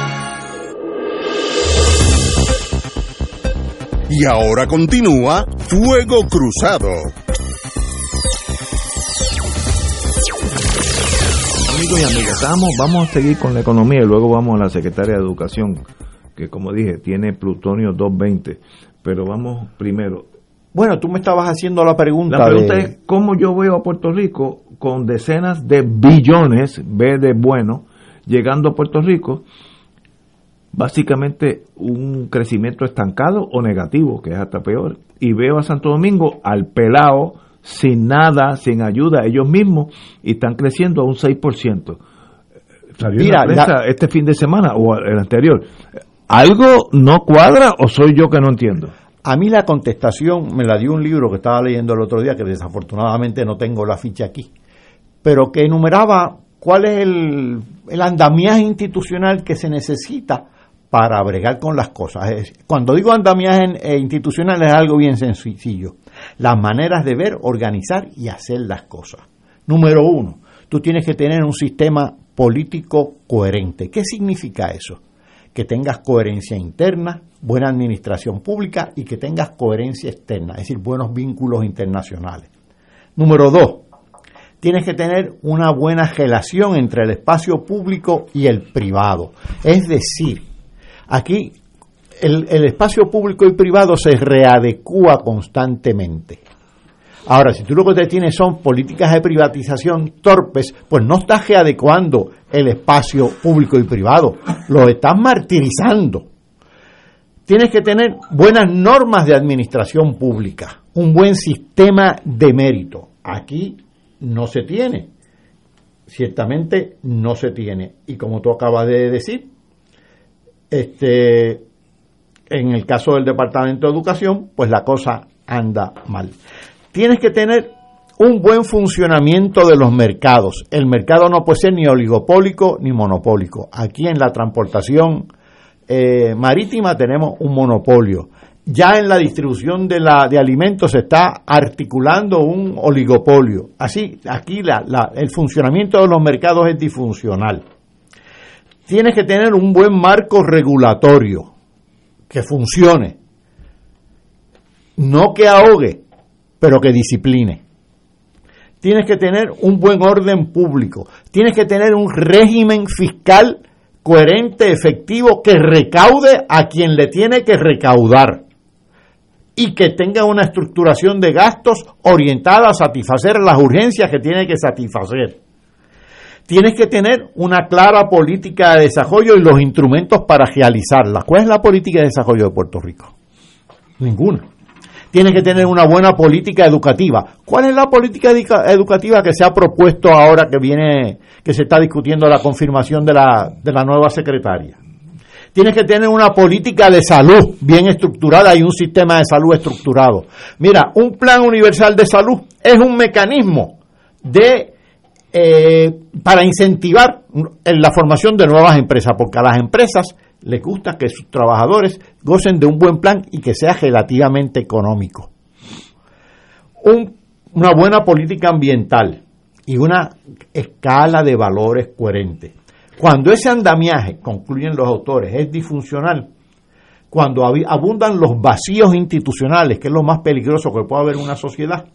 Y ahora continúa Fuego Cruzado. Amigos y amigas, vamos, a seguir con la economía y luego vamos a la secretaria de Educación, que como dije, tiene plutonio 220. Pero vamos primero. Bueno, tú me estabas haciendo la pregunta. La pregunta es cómo yo veo a Puerto Rico con decenas de billones, B de bueno, llegando a Puerto Rico básicamente un crecimiento estancado o negativo, que es hasta peor. Y veo a Santo Domingo al pelado, sin nada, sin ayuda, ellos mismos, y están creciendo a un 6%. Salió Mira, la prensa este fin de semana o el anterior. ¿Algo no cuadra o soy yo que no entiendo? A mí la contestación me la dio un libro que estaba leyendo el otro día, que desafortunadamente no tengo la ficha aquí, pero que enumeraba cuál es el, el andamiaje institucional que se necesita para bregar con las cosas. Cuando digo andamiaje eh, institucional es algo bien sencillo. Las maneras de ver, organizar y hacer las cosas. Número uno, tú tienes que tener un sistema político coherente. ¿Qué significa eso? Que tengas coherencia interna, buena administración pública y que tengas coherencia externa, es decir, buenos vínculos internacionales. Número dos, tienes que tener una buena relación entre el espacio público y el privado. Es decir, aquí el, espacio público y privado se readecúa constantemente. Ahora, si tú lo que te tienes son políticas de privatización torpes, pues no estás readecuando el espacio público y privado, lo estás martirizando. Tienes que tener buenas normas de administración pública, un buen sistema de mérito. Aquí no se tiene. Ciertamente no se tiene. Y como tú acabas de decir, este, en el caso del Departamento de Educación, pues la cosa anda mal. Tienes que tener un buen funcionamiento de los mercados. El mercado no puede ser ni oligopólico ni monopólico. Aquí en la transportación eh, marítima tenemos un monopolio ya en la distribución de, la, de alimentos se está articulando un oligopolio. Así, aquí la, el funcionamiento de los mercados es disfuncional. Tienes que tener un buen marco regulatorio que funcione, no que ahogue, pero que discipline. Tienes que tener un buen orden público, tienes que tener un régimen fiscal coherente, efectivo, que recaude a quien le tiene que recaudar y que tenga una estructuración de gastos orientada a satisfacer las urgencias que tiene que satisfacer. Tienes que tener una clara política de desarrollo y los instrumentos para realizarla. ¿Cuál es la política de desarrollo de Puerto Rico? Ninguna. Tienes que tener una buena política educativa. ¿Cuál es la política educativa que se ha propuesto ahora que viene, que se está discutiendo la confirmación de la, de la nueva secretaria? Tienes que tener una política de salud bien estructurada y un sistema de salud estructurado. Mira, un plan universal de salud es un mecanismo de eh, para incentivar la formación de nuevas empresas, porque a las empresas les gusta que sus trabajadores gocen de un buen plan y que sea relativamente económico. una buena política ambiental y una escala de valores coherente. Cuando ese andamiaje, concluyen los autores, es disfuncional, cuando abundan los vacíos institucionales, que es lo más peligroso que puede haber en una sociedad,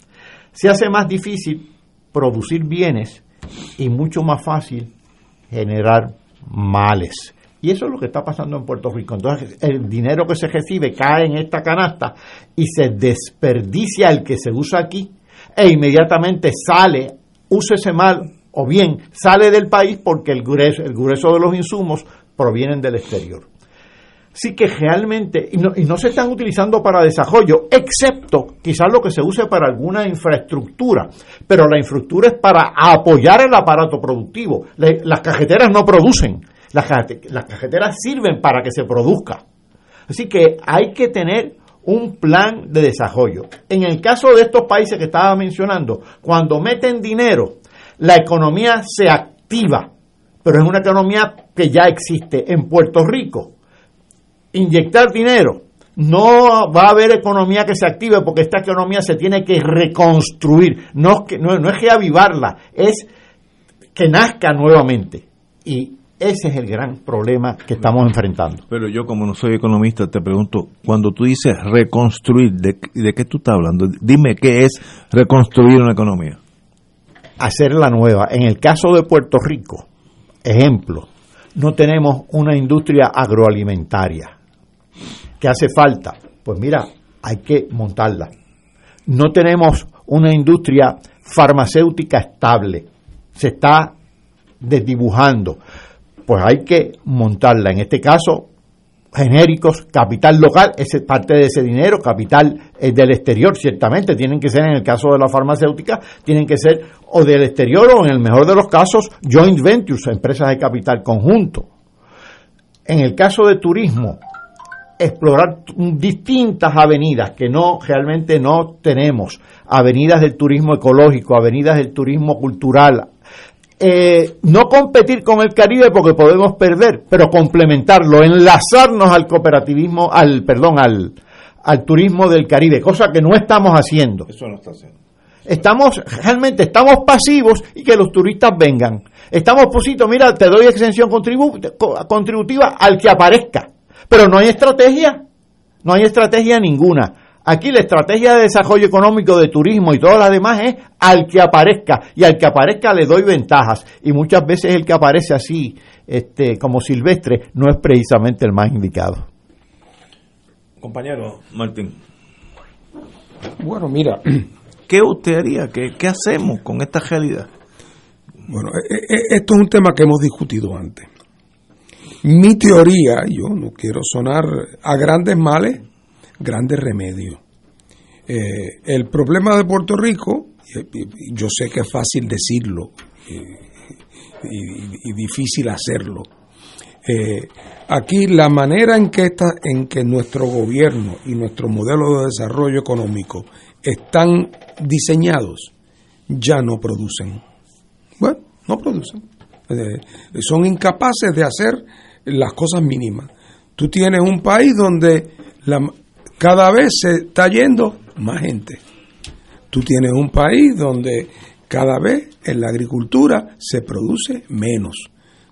se hace más difícil producir bienes y mucho más fácil generar males. Y eso es lo que está pasando en Puerto Rico. Entonces, el dinero que se recibe cae en esta canasta y se desperdicia el que se usa aquí e inmediatamente sale, úsese mal o bien sale del país porque el grueso, el grueso de los insumos provienen del exterior. Así que realmente, y no, y no, se están utilizando para desarrollo, excepto quizás lo que se use para alguna infraestructura, pero la infraestructura es para apoyar el aparato productivo. las cajeteras no producen, las, las cajeteras sirven para que se produzca. Así que hay que tener un plan de desarrollo. En el caso de estos países que estaba mencionando, cuando meten dinero, la economía se activa, pero es una economía que ya existe en Puerto Rico. Inyectar dinero, no va a haber economía que se active porque esta economía se tiene que reconstruir, no, no, no es reavivarla, es que nazca nuevamente. Y ese es el gran problema que estamos enfrentando. Pero yo como no soy economista te pregunto, cuando tú dices reconstruir, ¿de, de qué tú estás hablando? Dime qué es reconstruir una economía hacer la nueva. En el caso de Puerto Rico, ejemplo, no tenemos una industria agroalimentaria. ¿Qué hace falta? Pues mira, hay que montarla. No tenemos una industria farmacéutica estable. Se está desdibujando. Pues hay que montarla. En este caso, genéricos, capital local, es parte de ese dinero, capital eh, del exterior, ciertamente, tienen que ser en el caso de la farmacéutica, tienen que ser o del exterior o en el mejor de los casos joint ventures, empresas de capital conjunto. en el caso de turismo, explorar distintas avenidas que no realmente no tenemos, avenidas del turismo ecológico, avenidas del turismo cultural, eh, no competir con el Caribe porque podemos perder, pero complementarlo, enlazarnos al cooperativismo, al perdón, al, al turismo del Caribe, cosa que no estamos haciendo. Eso no está haciendo. Estamos, realmente estamos pasivos y que los turistas vengan. Estamos positos, mira, te doy exención contributiva al que aparezca. Pero no hay estrategia, no hay estrategia ninguna. Aquí la estrategia de desarrollo económico, de turismo y todo lo demás es al que aparezca y al que aparezca le doy ventajas y muchas veces el que aparece así, este, como silvestre, no es precisamente el más indicado. Compañero Martín. Bueno, mira, [CLEARS THROAT] ¿qué usted haría? ¿Qué, qué hacemos con esta realidad? Bueno, e, e, esto es un tema que hemos discutido antes. Mi teoría, yo no quiero sonar a grandes males, grandes remedios. Eh, el problema de Puerto Rico, yo sé que es fácil decirlo y, difícil hacerlo. Eh, aquí la manera en que, está, en que nuestro gobierno y nuestro modelo de desarrollo económico están diseñados ya no producen. Bueno, no producen. Eh, son incapaces de hacer las cosas mínimas. Tú tienes un país donde cada vez se está yendo más gente. Tú tienes un país donde cada vez en la agricultura se produce menos.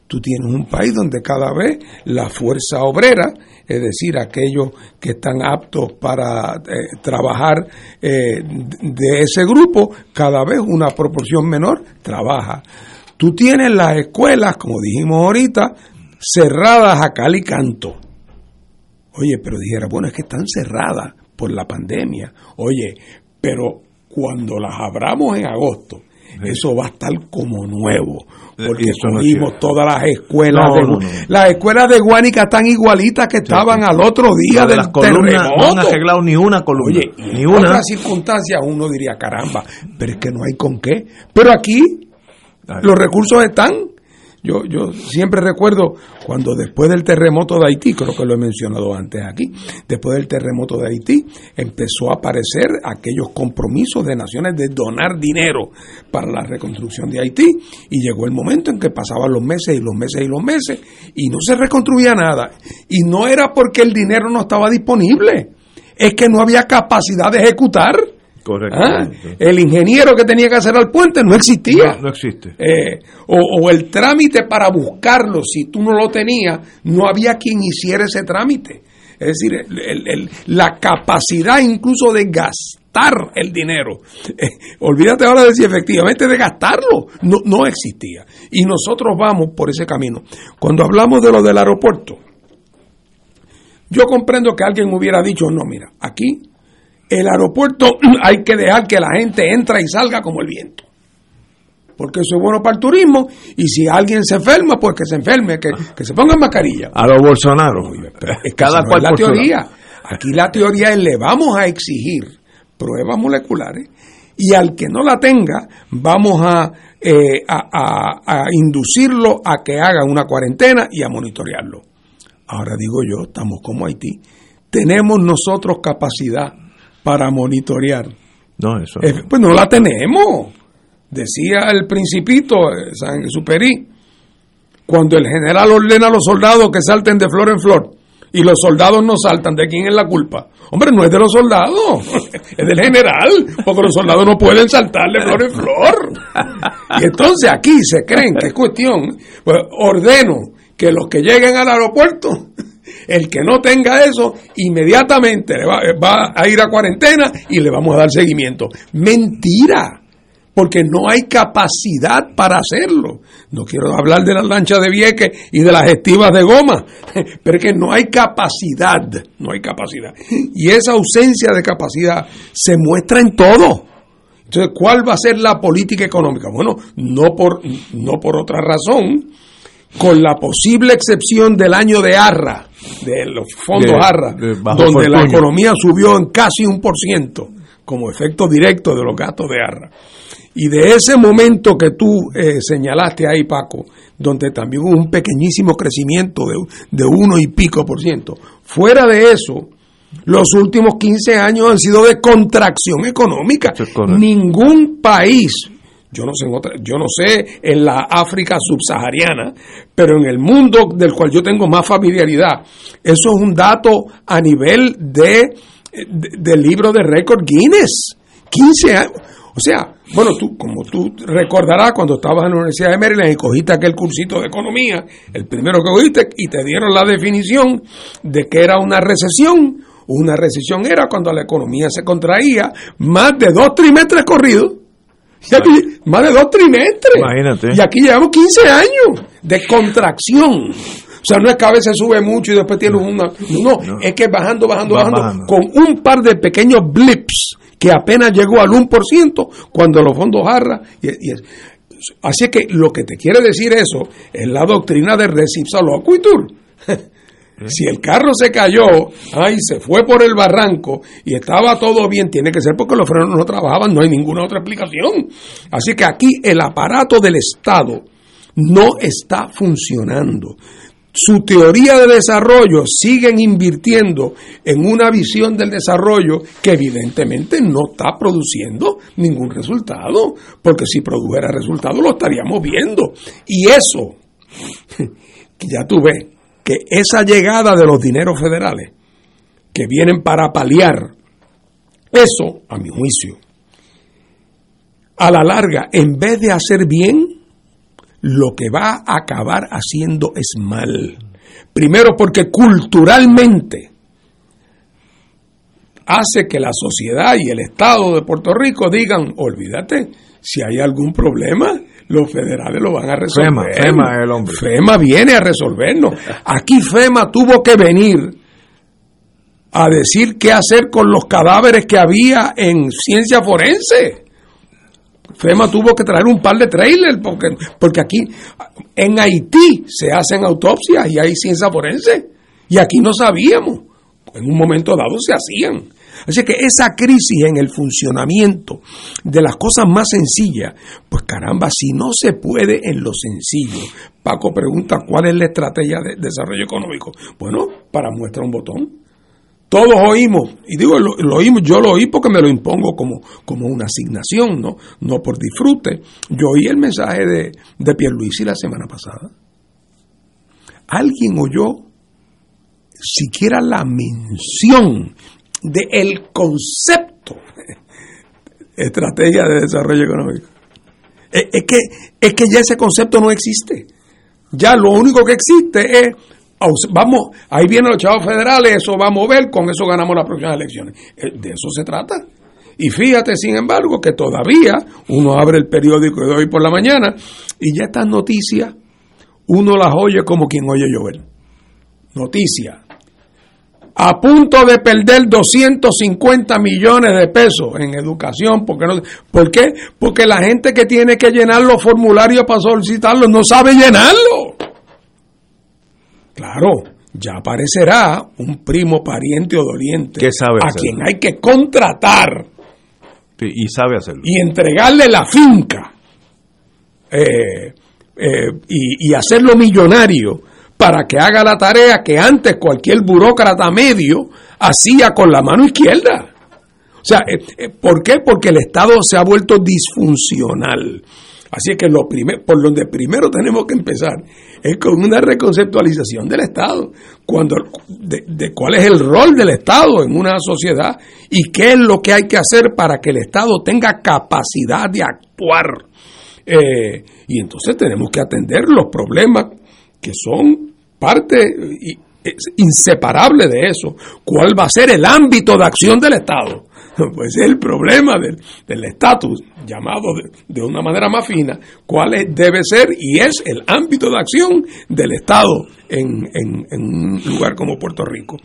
Tú tienes un país donde cada vez la fuerza obrera, es decir, aquellos que están aptos para eh, trabajar eh, de ese grupo, cada vez una proporción menor trabaja. Tú tienes las escuelas, como dijimos ahorita, cerradas a cal y canto. Oye, pero dijera, bueno, es que están cerradas por la pandemia. Oye, pero cuando las abramos en agosto, eso va a estar como nuevo. Porque cogimos todas las escuelas de las escuelas de Guánica están igualitas que estaban al otro día del terremoto. No han arreglado ni una columna. Oye, ni una. En otras circunstancias uno diría, caramba, pero es que no hay con qué. Pero aquí los recursos están yo, yo siempre recuerdo cuando después del terremoto de Haití, creo que lo he mencionado antes aquí, después del terremoto de Haití empezó a aparecer aquellos compromisos de naciones de donar dinero para la reconstrucción de Haití y llegó el momento en que pasaban los meses y los meses y los meses y no se reconstruía nada. Y no era porque el dinero no estaba disponible, es que no había capacidad de ejecutar. ¿Ah? El ingeniero que tenía que hacer al puente no existía. No, existe. Eh, o, el trámite para buscarlo, si tú no lo tenías, no había quien hiciera ese trámite. Es decir, la capacidad incluso de gastar el dinero. Eh, olvídate ahora de si efectivamente de gastarlo. No, no existía. Y nosotros vamos por ese camino. Cuando hablamos de lo del aeropuerto, yo comprendo que alguien hubiera dicho, no, mira, aquí el aeropuerto [CLEARS THROAT] hay que dejar que la gente entre y salga como el viento. Porque eso es bueno para el turismo y si alguien se enferma, pues que se enferme, que, se ponga mascarilla. A los Bolsonaro. Es cada cual la teoría. Aquí la teoría es le vamos a exigir pruebas moleculares y al que no la tenga vamos a, eh, a inducirlo a que haga una cuarentena y a monitorearlo. Ahora digo yo, estamos como Haití. Tenemos nosotros capacidad para monitorear. No, eso. pues no la tenemos. Decía el principito, eh, San Superí, cuando el general ordena a los soldados que salten de flor en flor y los soldados no saltan, ¿de quién es la culpa? Hombre, no es de los soldados, [LAUGHS] es del general, porque los soldados no pueden saltar de flor en flor. Y entonces aquí se creen que es cuestión, pues ordeno que los que lleguen al aeropuerto el que no tenga eso, inmediatamente va, va a ir a cuarentena y le vamos a dar seguimiento. Mentira porque no hay capacidad para hacerlo. No quiero hablar de las lanchas de vieque y de las estivas de goma, [LAUGHS] pero es que no hay capacidad, no hay capacidad. Y esa ausencia de capacidad se muestra en todo. Entonces, ¿cuál va a ser la política económica? Bueno, no por, no por otra razón, con la posible excepción del año de Arra, de los fondos Arra, donde la economía subió en casi un por ciento, como efecto directo de los gastos de arra. Y de ese momento que tú eh, señalaste ahí, Paco, donde también hubo un pequeñísimo crecimiento de, de uno y pico por ciento, fuera de eso, los últimos 15 años han sido de contracción económica. Ningún país, yo no sé en otra, yo no sé en la África subsahariana, pero en el mundo del cual yo tengo más familiaridad, eso es un dato a nivel de, del libro de récord Guinness. 15 años. O sea, bueno, tú, como tú recordarás cuando estabas en la Universidad de Maryland y cogiste aquel cursito de economía, el primero que cogiste, y te dieron la definición de que era una recesión. Una recesión era cuando la economía se contraía más de dos trimestres corridos. Más de dos trimestres. Imagínate. Y aquí llevamos 15 años de contracción. O sea, no es que a veces sube mucho y después tiene una... No, es que bajando, bajando, bajando, con un par de pequeños blips que apenas llegó al 1% cuando los fondos jarra. Y, así que lo que te quiere decir eso es la doctrina de reciprocity. [LAUGHS] Si el carro se cayó, ay, se fue por el barranco y estaba todo bien, tiene que ser porque los frenos no trabajaban, no hay ninguna otra explicación. Así que aquí el aparato del Estado no está funcionando su teoría de desarrollo siguen invirtiendo en una visión del desarrollo que evidentemente no está produciendo ningún resultado, porque si produjera resultado lo estaríamos viendo. Y eso, [LAUGHS] ya tú ves, que esa llegada de los dineros federales que vienen para paliar eso, a mi juicio, a la larga, en vez de hacer bien, lo que va a acabar haciendo es mal. Primero porque culturalmente hace que la sociedad y el Estado de Puerto Rico digan, olvídate, si hay algún problema, los federales lo van a resolver. FEMA, FEMA el hombre. FEMA viene a resolvernos. Aquí FEMA tuvo que venir a decir qué hacer con los cadáveres que había en ciencia forense. FEMA tuvo que traer un par de trailers porque, porque aquí en Haití se hacen autopsias y hay ciencia forense y aquí no sabíamos. En un momento dado se hacían. Así que esa crisis en el funcionamiento de las cosas más sencillas, pues caramba, si no se puede en lo sencillo, Paco pregunta cuál es la estrategia de desarrollo económico. Bueno, para muestra un botón. Todos oímos, y digo lo, oímos, yo lo oí porque me lo impongo como, como una asignación, ¿no? no por disfrute. Yo oí el mensaje de, de Pierluisi la semana pasada. ¿Alguien oyó siquiera la mención del el concepto estrategia de desarrollo económico? es, que, es que ya ese concepto no existe. Ya lo único que existe es vamos, ahí vienen los chavos federales, eso va a mover, con eso ganamos las próximas elecciones. Eh, de eso se trata. Y fíjate, sin embargo, que todavía uno abre el periódico de hoy por la mañana y ya estas noticias uno las oye como quien oye llover. Noticias. A punto de perder 250 millones de pesos en educación. Porque no, ¿Por qué? Porque la gente que tiene que llenar los formularios para solicitarlos no sabe llenarlo. Claro, ya aparecerá un primo pariente o doliente sabe a quien hay que contratar y sabe hacerlo y entregarle la finca eh, eh, y, y, hacerlo millonario para que haga la tarea que antes cualquier burócrata medio hacía con la mano izquierda. O sea, eh, ¿por qué? Porque el Estado se ha vuelto disfuncional. Así que lo por donde primero tenemos que empezar es con una reconceptualización del Estado, cuando, de, cuál es el rol del Estado en una sociedad y qué es lo que hay que hacer para que el Estado tenga capacidad de actuar. Eh, y entonces tenemos que atender los problemas que son parte inseparable de eso. ¿Cuál va a ser el ámbito de acción del Estado? [LAUGHS] pues es el problema del estatus, llamado de, una manera más fina, cuál debe ser y es el ámbito de acción del Estado en, un lugar como Puerto Rico.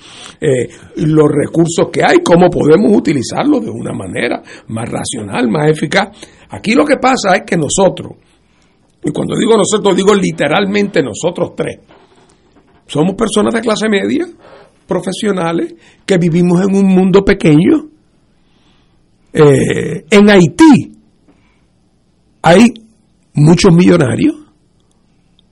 Eh, los recursos que hay, cómo podemos utilizarlos de una manera más racional, más eficaz. Aquí lo que pasa es que nosotros, y cuando digo nosotros, digo literalmente nosotros tres, somos personas de clase media, profesionales, que vivimos en un mundo pequeño. Eh, en Haití hay muchos millonarios,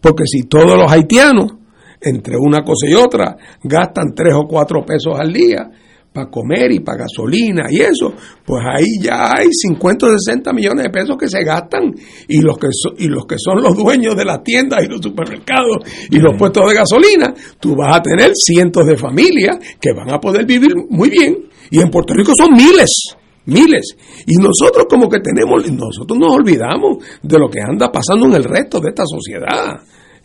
porque si todos los haitianos, entre una cosa y otra, gastan tres o cuatro pesos al día, para comer y para gasolina y eso, pues ahí ya hay 50 o 60 millones de pesos que se gastan y los que, y los que son los dueños de las tiendas y los supermercados y los puestos de gasolina, tú vas a tener cientos de familias que van a poder vivir muy bien y en Puerto Rico son miles miles. Y nosotros como que tenemos, nosotros nos olvidamos de lo que anda pasando en el resto de esta sociedad.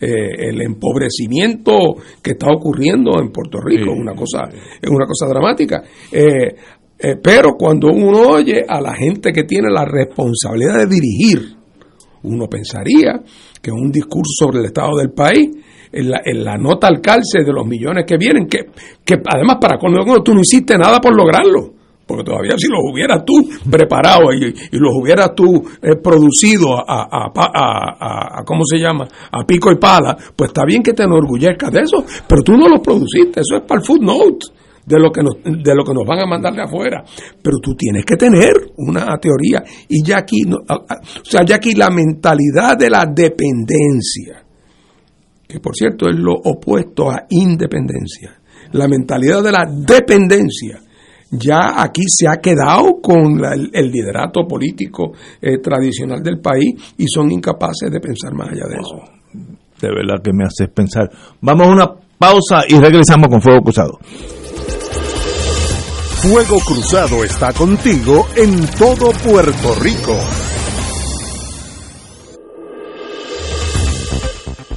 Eh, el empobrecimiento que está ocurriendo en Puerto Rico es una cosa es una cosa dramática. Eh, eh, pero cuando uno oye a la gente que tiene la responsabilidad de dirigir uno pensaría que un discurso sobre el estado del país en la, nota al calce de los millones que vienen que, que además para cuando tú no hiciste nada por lograrlo porque todavía si los hubieras tú preparado y, los hubieras tú eh, producido a, a, a, ¿cómo se llama? A pico y pala, pues está bien que te enorgullezcas de eso, pero tú no los produciste, eso es para el footnote de lo que nos, de lo que nos van a mandar de afuera, pero tú tienes que tener una teoría y ya aquí, o sea, ya aquí la mentalidad de la dependencia, que por cierto es lo opuesto a independencia, la mentalidad de la dependencia ya aquí se ha quedado con el, liderato político eh, tradicional del país y son incapaces de pensar más allá de eso. De verdad que me haces pensar. Vamos a una pausa y regresamos con Fuego Cruzado. Fuego Cruzado está contigo en todo Puerto Rico.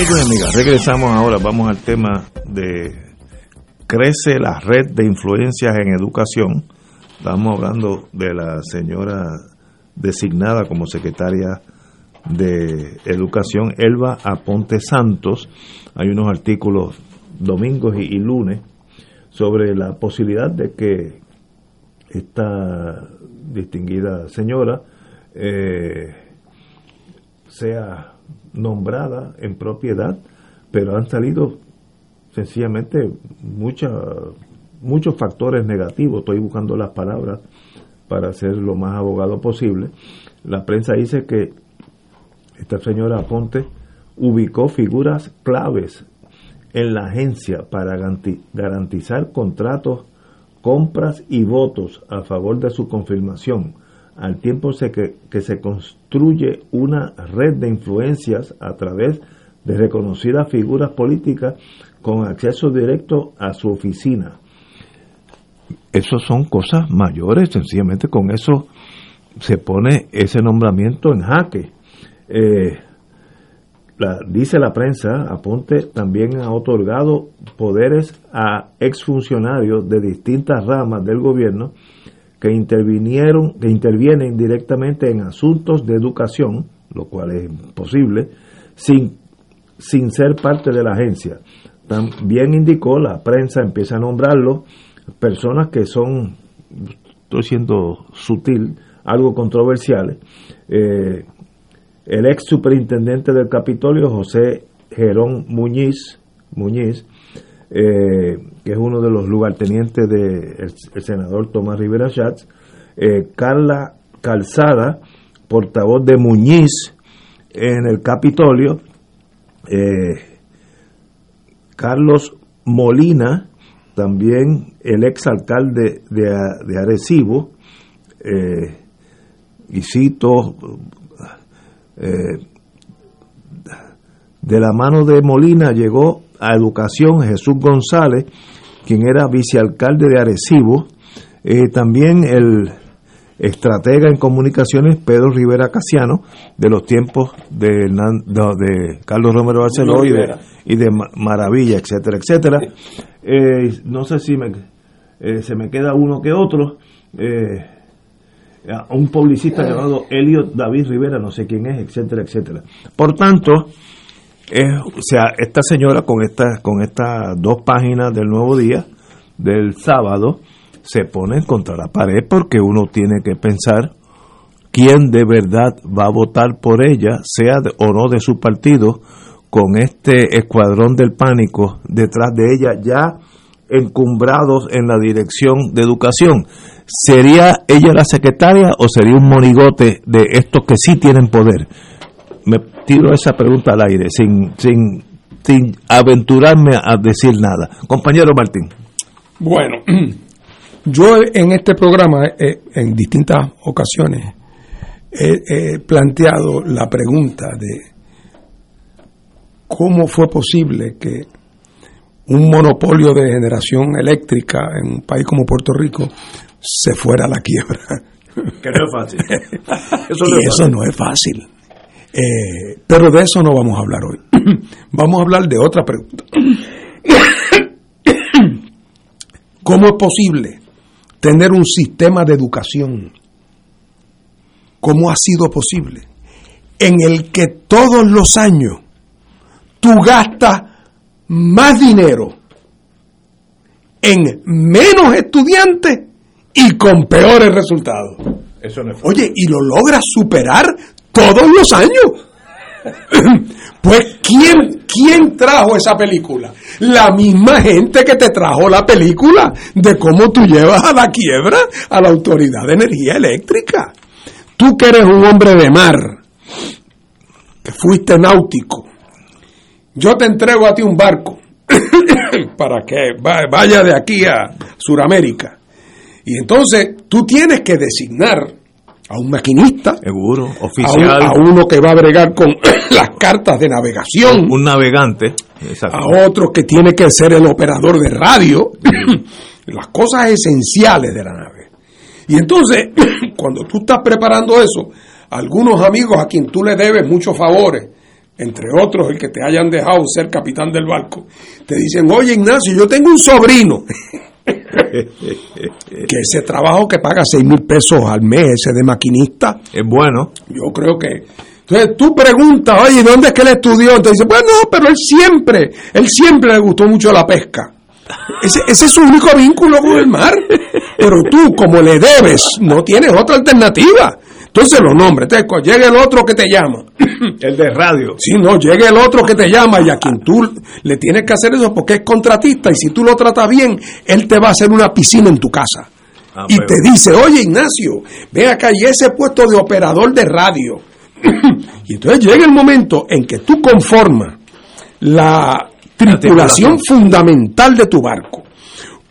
Amigos y amigas, regresamos ahora, vamos al tema de crece la red de influencias en educación. Estamos hablando de la señora designada como secretaria de Educación, Elba Aponte Santos. Hay unos artículos domingos y, lunes sobre la posibilidad de que esta distinguida señora eh, sea nombrada en propiedad, pero han salido sencillamente muchas muchos factores negativos, estoy buscando las palabras para ser lo más abogado posible. La prensa dice que esta señora Aponte ubicó figuras claves en la agencia para garantizar contratos, compras y votos a favor de su confirmación, al tiempo que, que se construye una red de influencias a través de reconocidas figuras políticas con acceso directo a su oficina. Esas son cosas mayores, sencillamente con eso se pone ese nombramiento en jaque. Eh, dice la prensa, Aponte también ha otorgado poderes a exfuncionarios de distintas ramas del gobierno que intervinieron, que intervienen directamente en asuntos de educación, lo cual es imposible, sin, sin ser parte de la agencia. También indicó, la prensa empieza a nombrarlo, personas que son, estoy siendo sutil, algo controversiales. Eh, el ex superintendente del Capitolio, José Gerón Muñiz, Muñiz eh, que es uno de los lugartenientes del senador Tomás Rivera Schatz, eh, Carla Calzada, portavoz de Muñiz en el Capitolio, eh, Carlos Molina, también el ex alcalde de, de Arecibo, y cito de la mano de Molina llegó a Educación Jesús González, quien era vicealcalde de Arecibo, eh, también el estratega en comunicaciones Pedro Rivera Casiano, de los tiempos de, de Carlos Romero Barceló y de, y de Maravilla, etcétera, etcétera. Eh, no sé si me, se me queda uno que otro. Eh, un publicista llamado Elliot David Rivera, no sé quién es, etcétera, etcétera. Por tanto, o sea, esta señora con estas con estas dos páginas del Nuevo Día del sábado se pone contra la pared porque uno tiene que pensar quién de verdad va a votar por ella, sea o no de su partido, con este escuadrón del pánico detrás de ella ya encumbrados en la dirección de educación. ¿Sería ella la secretaria o sería un monigote de estos que sí tienen poder? Me tiro esa pregunta al aire, sin, sin, sin aventurarme a decir nada. Compañero Martín. Bueno, [CLEARS THROAT] yo en este programa, eh, en distintas ocasiones, he planteado la pregunta de cómo fue posible que un monopolio de generación eléctrica en un país como Puerto Rico se fuera a la quiebra. Que no es fácil. [LAUGHS] Eso no, y es, eso fácil. no es fácil. Eh, pero de eso no vamos a hablar hoy. [CLEARS THROAT] vamos a hablar de otra pregunta. [CLEARS THROAT] ¿Cómo es posible tener un sistema de educación? ¿Cómo ha sido posible? En el que todos los años tú gastas más dinero en menos estudiantes y con peores resultados. Eso no es Oye, y lo logras superar todos los años. [CLEARS THROAT] pues, ¿quién, ¿quién trajo esa película? La misma gente que te trajo la película de cómo tú llevas a la quiebra a la Autoridad de Energía Eléctrica. Tú que eres un hombre de mar, que fuiste náutico, yo te entrego a ti un barco [CLEARS THROAT] para que vaya de aquí a Sudamérica y entonces tú tienes que designar a un maquinista, seguro, oficial, a, uno que va a bregar con [CLEARS THROAT] las cartas de navegación, un navegante, a otro que tiene que ser el operador de radio, [CLEARS THROAT] las cosas esenciales de la nave. Y entonces, [CLEARS THROAT] cuando tú estás preparando eso, algunos amigos a quien tú le debes muchos favores, entre otros el que te hayan dejado ser capitán del barco, te dicen, oye Ignacio, yo tengo un sobrino [LAUGHS] [LAUGHS] que ese trabajo que paga seis mil pesos al mes, ese de maquinista. Es bueno. Yo creo que. Entonces tú preguntas, oye, ¿dónde es que él estudió? Entonces dice, bueno, pero él siempre, él siempre le gustó mucho la pesca. Ese, ese es su único vínculo con el mar. Pero tú, como le debes, no tienes otra alternativa. Entonces lo. Entonces, cuando llega el otro que te llama. [CLEARS THROAT] el de radio. Sí, no, llega el otro que te llama y a quien tú le tienes que hacer eso porque es contratista y si tú lo tratas bien, él te va a hacer una piscina en tu casa. Ah, y pero- te dice, oye Ignacio, ve acá y ese puesto de operador de radio. [CLEARS THROAT] y entonces llega el momento en que tú conformas la tripulación fundamental de tu barco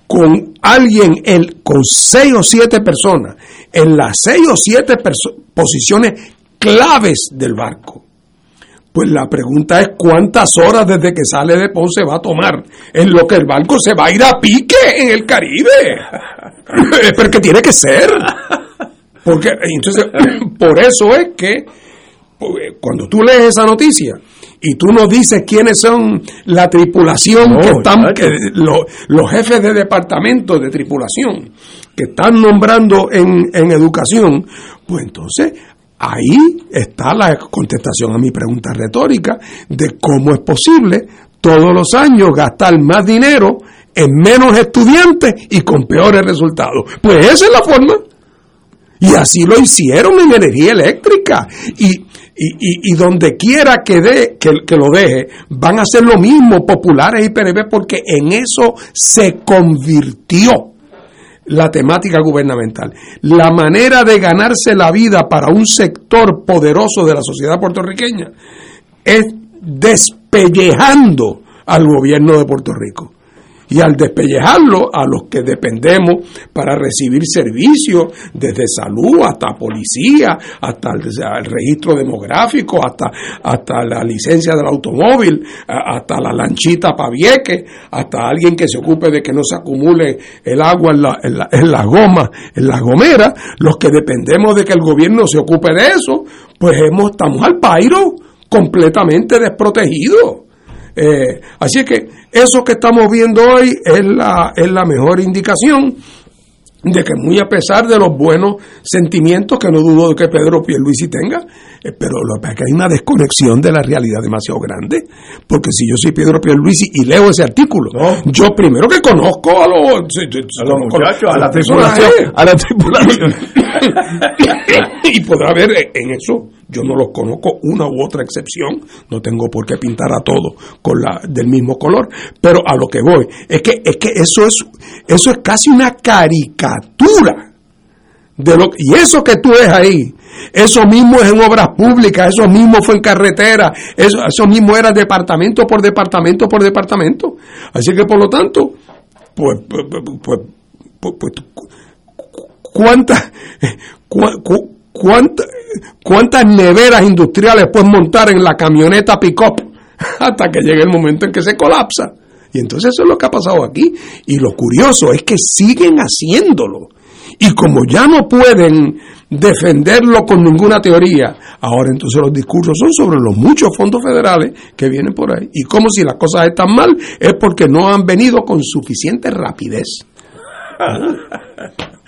con alguien, el, con seis o siete personas, en las seis o siete posiciones claves del barco. Pues la pregunta es cuántas horas desde que sale de Ponce va a tomar en lo que el barco se va a ir a pique en el Caribe. [LAUGHS] Pero que tiene que ser. Porque entonces, [CLEARS THROAT] por eso es que cuando tú lees esa noticia y tú nos dices quiénes son la tripulación No, que están, chacho. que lo- los jefes de departamento de tripulación que están nombrando en, en educación, pues entonces ahí está la contestación a mi pregunta retórica de cómo es posible todos los años gastar más dinero en menos estudiantes y con peores resultados. Pues esa es la forma. Y así lo hicieron en energía eléctrica. Y, y, y, y donde quiera que, de, que, lo deje, van a hacer lo mismo populares y PNP porque en eso se convirtió la temática gubernamental. La manera de ganarse la vida para un sector poderoso de la sociedad puertorriqueña es despellejando al gobierno de Puerto Rico. Y al despellejarlo a los que dependemos para recibir servicios, desde salud hasta policía, hasta el, registro demográfico, hasta, hasta la licencia del automóvil, hasta la lanchita para Vieques, hasta alguien que se ocupe de que no se acumule el agua en la, en la, en la goma, en la gomera, los que dependemos de que el gobierno se ocupe de eso, pues hemos, estamos al pairo completamente desprotegidos. Eh, así que eso que estamos viendo hoy es la, es la mejor indicación de que muy a pesar de los buenos sentimientos que no dudo de que Pedro Pierluisi tenga, eh, pero lo que pasa es que hay una desconexión de la realidad demasiado grande, porque si yo soy Pedro Pierluisi y leo ese artículo, yo primero que conozco a los, a los muchachos, a la personajes, tripulación, a la tripulación. [LAUGHS] y podrá haber eh, en eso, yo no los conozco una u otra excepción, no tengo por qué pintar a todos con la del mismo color, pero a lo que voy es que es que eso es eso es casi una caricatura de lo y eso que tú ves ahí, eso mismo es en obras públicas, eso mismo fue en carretera, eso, eso mismo era departamento por departamento por departamento. Así que por lo tanto, pues, pues, pues, pues, pues, ¿cuántas, [LAUGHS] cuántas neveras industriales puedes montar en la camioneta pick-up [LAUGHS] hasta que llegue el momento en que se colapsa? Y entonces eso es lo que ha pasado aquí. Y lo curioso es que siguen haciéndolo. Y como ya no pueden defenderlo con ninguna teoría, ahora entonces los discursos son sobre los muchos fondos federales que vienen por ahí. Y como si las cosas están mal, es porque no han venido con suficiente rapidez. [LAUGHS]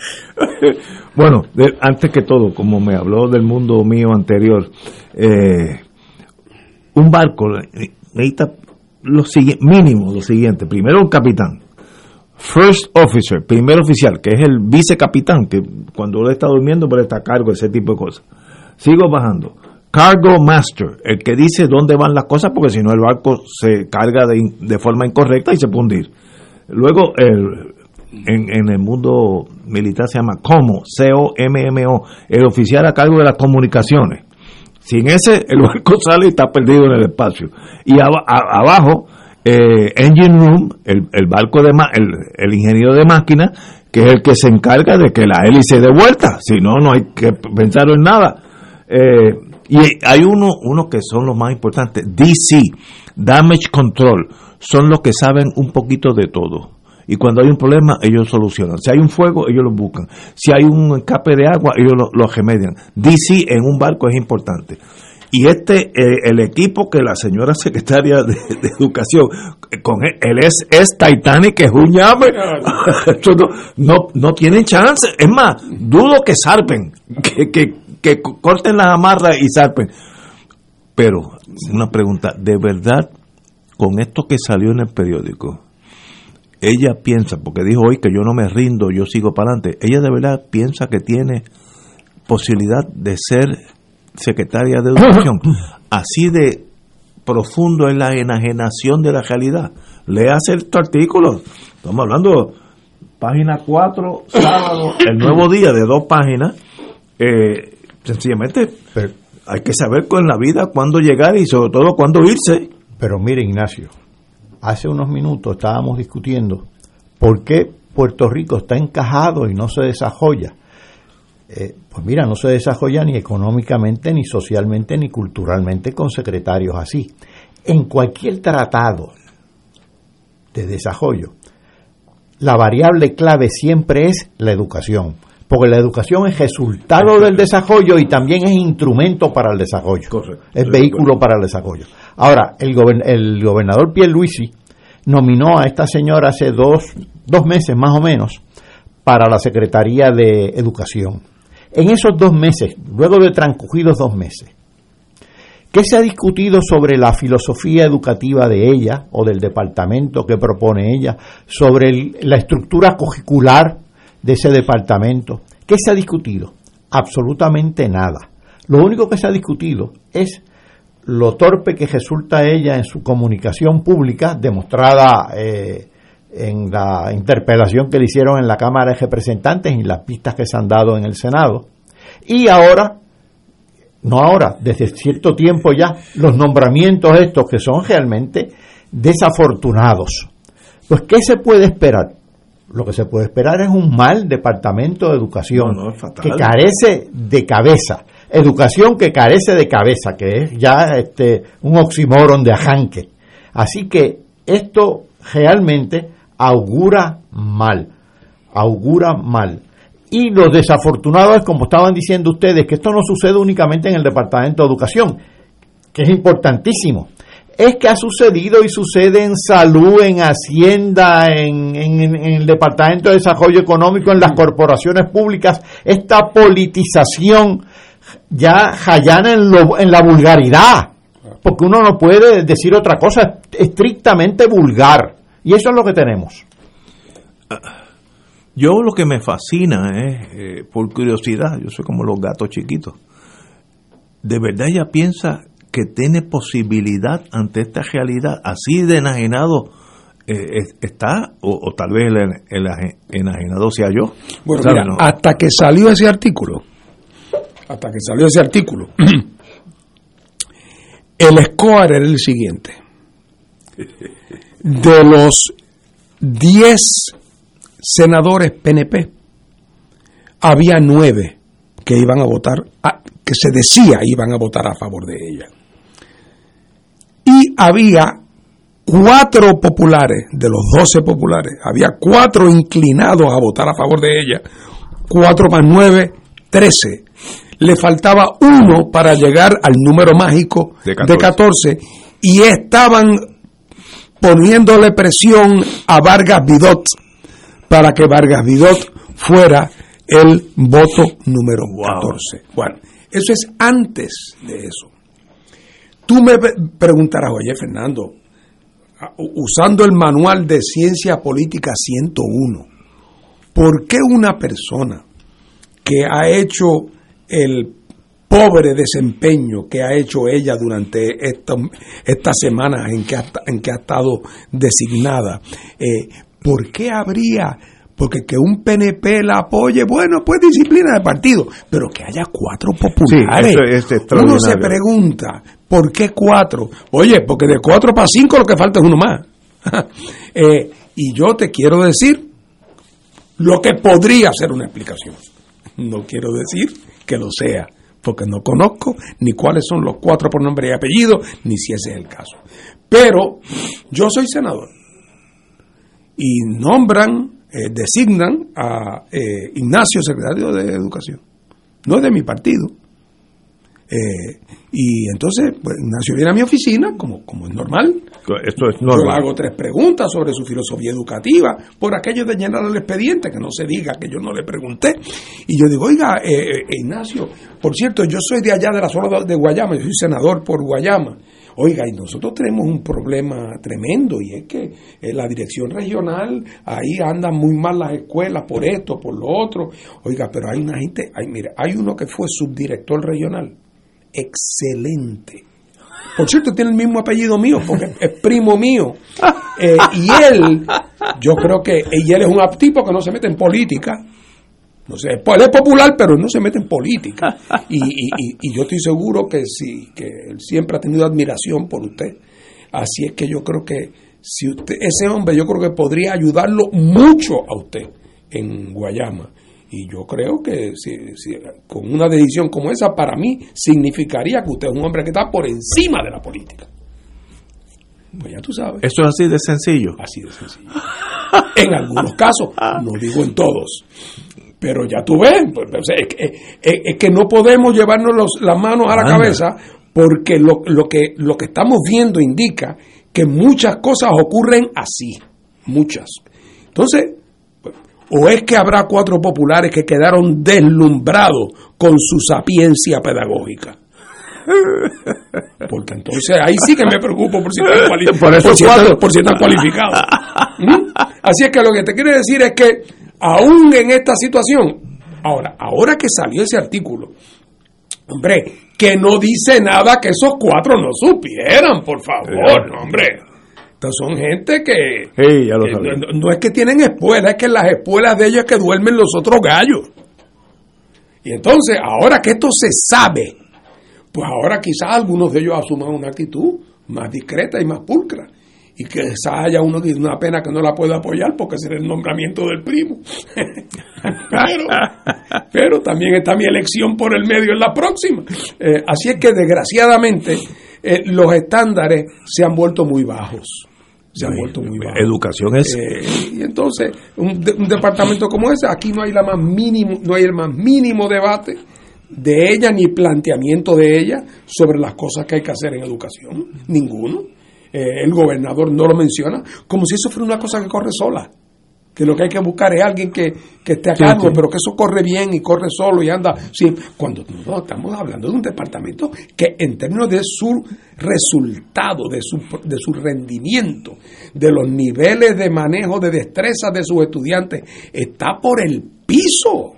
Bueno, antes que todo, como me habló del mundo mío anterior, eh, un barco necesita lo sigui- mínimo lo siguiente. Primero un capitán, first officer, primer oficial, que es el vicecapitán, que cuando él está durmiendo pero está a cargo de ese tipo de cosas. Sigo bajando. Cargo Master, el que dice dónde van las cosas, porque si no el barco se carga de, de forma incorrecta y se puede hundir. Luego, el, en, en el mundo militar se llama COMO, C-O-M-M-O, el oficial a cargo de las comunicaciones. Sin ese, el barco [LAUGHS] sale y está perdido en el espacio. Y abajo, eh, Engine Room, el, el barco de ma- el, el ingeniero de máquina, que es el que se encarga de que la hélice dé vuelta. Si no, no hay que pensar en nada. Eh, y hay uno, uno que son los más importantes, DC, Damage Control, son los que saben un poquito de todo. Y cuando hay un problema, ellos solucionan. Si hay un fuego, ellos lo buscan. Si hay un escape de agua, ellos lo, lo remedian. DC en un barco es importante. Y este, eh, el equipo que la señora secretaria de, Educación, con él, él es, es Titanic, es un llame. [LAUGHS] No, no tienen chance. Es más, dudo que zarpen, que, que, que corten las amarras y zarpen. Pero, una pregunta, ¿de verdad, con esto que salió en el periódico, ella piensa, porque dijo hoy que yo no me rindo, yo sigo para adelante, ella de verdad piensa que tiene posibilidad de ser secretaria de educación. [COUGHS] Así de profundo es la enajenación de la realidad. hace este artículo. Estamos hablando página 4, sábado, [COUGHS] el nuevo día de dos páginas. Eh, sencillamente hay que saber con la vida cuándo llegar y sobre todo cuándo irse. Pero mire Ignacio, hace unos minutos estábamos discutiendo por qué Puerto Rico está encajado y no se desarrolla. Eh, pues mira, no se desarrolla ni económicamente, ni socialmente, ni culturalmente con secretarios así. En cualquier tratado de desarrollo, la variable clave siempre es la educación, porque la educación es resultado del desarrollo y también es instrumento para el desarrollo, es vehículo para el desarrollo. Ahora, el, el gobernador Pierluisi nominó a esta señora hace dos, dos meses más o menos para la Secretaría de Educación. En esos dos meses, luego de transcurridos dos meses, ¿qué se ha discutido sobre la filosofía educativa de ella o del departamento que propone ella, sobre la estructura curricular de ese departamento? ¿Qué se ha discutido? Absolutamente nada. Lo único que se ha discutido es lo torpe que resulta ella en su comunicación pública, demostrada eh, en la interpelación que le hicieron en la Cámara de Representantes y las pistas que se han dado en el Senado. Y ahora, no ahora, desde cierto tiempo ya, los nombramientos estos que son realmente desafortunados. Pues, ¿qué se puede esperar? Lo que se puede esperar es un mal departamento de educación que carece de cabeza educación que carece de cabeza, que es ya este, un oxímoron de ajanque. Así que esto realmente augura mal, augura mal. Y lo desafortunado es, como estaban diciendo ustedes, que esto no sucede únicamente en el Departamento de Educación, que es importantísimo. Es que ha sucedido y sucede en salud, en hacienda, en, en el Departamento de Desarrollo Económico, en las corporaciones públicas, esta politización ya Jayana en, en la vulgaridad, porque uno no puede decir otra cosa, estrictamente vulgar. Y eso es lo que tenemos. Yo lo que me fascina es, eh, por curiosidad, yo soy como los gatos chiquitos, ¿de verdad ella piensa que tiene posibilidad ante esta realidad así de enajenado? Eh, está, o, tal vez el, enajenado sea yo. Bueno, hasta que salió ese artículo, hasta que salió ese artículo, [CLEARS THROAT] el score era el siguiente. De los 10 senadores PNP, había 9 que iban a votar, que se decía iban a votar a favor de ella. Había cuatro populares, de los 12 populares, había cuatro inclinados a votar a favor de ella, cuatro más nueve, 13 le faltaba uno para llegar al número mágico de 14, y estaban poniéndole presión a Vargas Vidot para que Vargas Vidot fuera el voto número 14. Bueno, eso es antes de eso. Tú me preguntarás, oye Fernando, usando el manual de ciencia política 101, ¿por qué una persona que ha hecho el pobre desempeño que ha hecho ella durante estas semanas en que ha, en que ha estado designada. Eh, ¿Por qué habría porque que un PNP la apoye, bueno, pues disciplina de partido, pero que haya cuatro populares. uno se pregunta, ¿por qué cuatro? Oye, porque de cuatro para cinco lo que falta es uno más. [LAUGHS] Eh, y yo te quiero decir lo que podría ser una explicación. No quiero decir que lo sea, porque no conozco ni cuáles son los cuatro por nombre y apellido, ni si ese es el caso. Pero yo soy senador y nombran, eh, designan a eh, Ignacio secretario de Educación. No es de mi partido, eh, y entonces, pues, Ignacio viene a mi oficina, como, como es normal. Esto es normal. Yo hago tres preguntas sobre su filosofía educativa, por aquello de llenar el expediente, que no se diga que yo no le pregunté. Y yo digo, oiga, eh, eh, Ignacio, por cierto, yo soy de allá de la zona de Guayama, yo soy senador por Guayama. Oiga, y nosotros tenemos un problema tremendo y es que en la dirección regional ahí andan muy mal las escuelas por esto, por lo otro. Oiga, pero hay una gente, hay, mire, hay uno que fue subdirector regional, excelente. Por cierto, tiene el mismo apellido mío porque es primo mío. [LAUGHS] Eh, y él, yo creo que y él es un tipo que no se mete en política no sé, él es popular, pero no se mete en política. Y, yo estoy seguro que sí, que él siempre ha tenido admiración por usted. Así es que yo creo que si usted, ese hombre, yo creo que podría ayudarlo mucho a usted en Guayama. Y yo creo que si, con una decisión como esa, para mí significaría que usted es un hombre que está por encima de la política. Pues ya tú sabes. Eso es así de sencillo. Así de sencillo. En algunos casos, [LAUGHS] no digo en todos. Pero ya tú ves, pues, pues, es, que, no podemos llevarnos las manos a la cabeza porque lo, lo, que, lo que estamos viendo indica que muchas cosas ocurren así, muchas. Entonces, o es que habrá cuatro populares que quedaron deslumbrados con su sapiencia pedagógica. Porque entonces ahí sí que me preocupo por si están, por si cualificados. ¿Mm? Así es que lo que te quiero decir es que aún en esta situación, ahora, ahora que salió ese artículo, hombre, que no dice nada que esos cuatro no supieran, por favor, hombre. Entonces son gente que, no, es que tienen espuelas, es que en las espuelas de ellos es que duermen los otros gallos. Y entonces, ahora que esto se sabe, pues ahora quizás algunos de ellos asuman una actitud más discreta y más pulcra y que haya uno que una pena que no la pueda apoyar porque será el nombramiento del primo. [LAUGHS] pero, también está mi elección por el medio en la próxima. Eh, así es que desgraciadamente eh, los estándares se han vuelto muy bajos. Se han vuelto muy bajos. Educación es. Eh, y entonces, un, un, departamento como ese, aquí no hay la más mínimo, no hay el más mínimo debate de ella ni planteamiento de ella sobre las cosas que hay que hacer en educación. Ninguno. Eh, el gobernador no lo menciona, como si eso fuera una cosa que corre sola. Que lo que hay que buscar es alguien que, esté a cargo, pero que eso corre bien y corre solo y anda. Sí, cuando no, estamos hablando de un departamento que, en términos de su resultado, de su, de su rendimiento, de los niveles de manejo de destreza de sus estudiantes, está por el piso.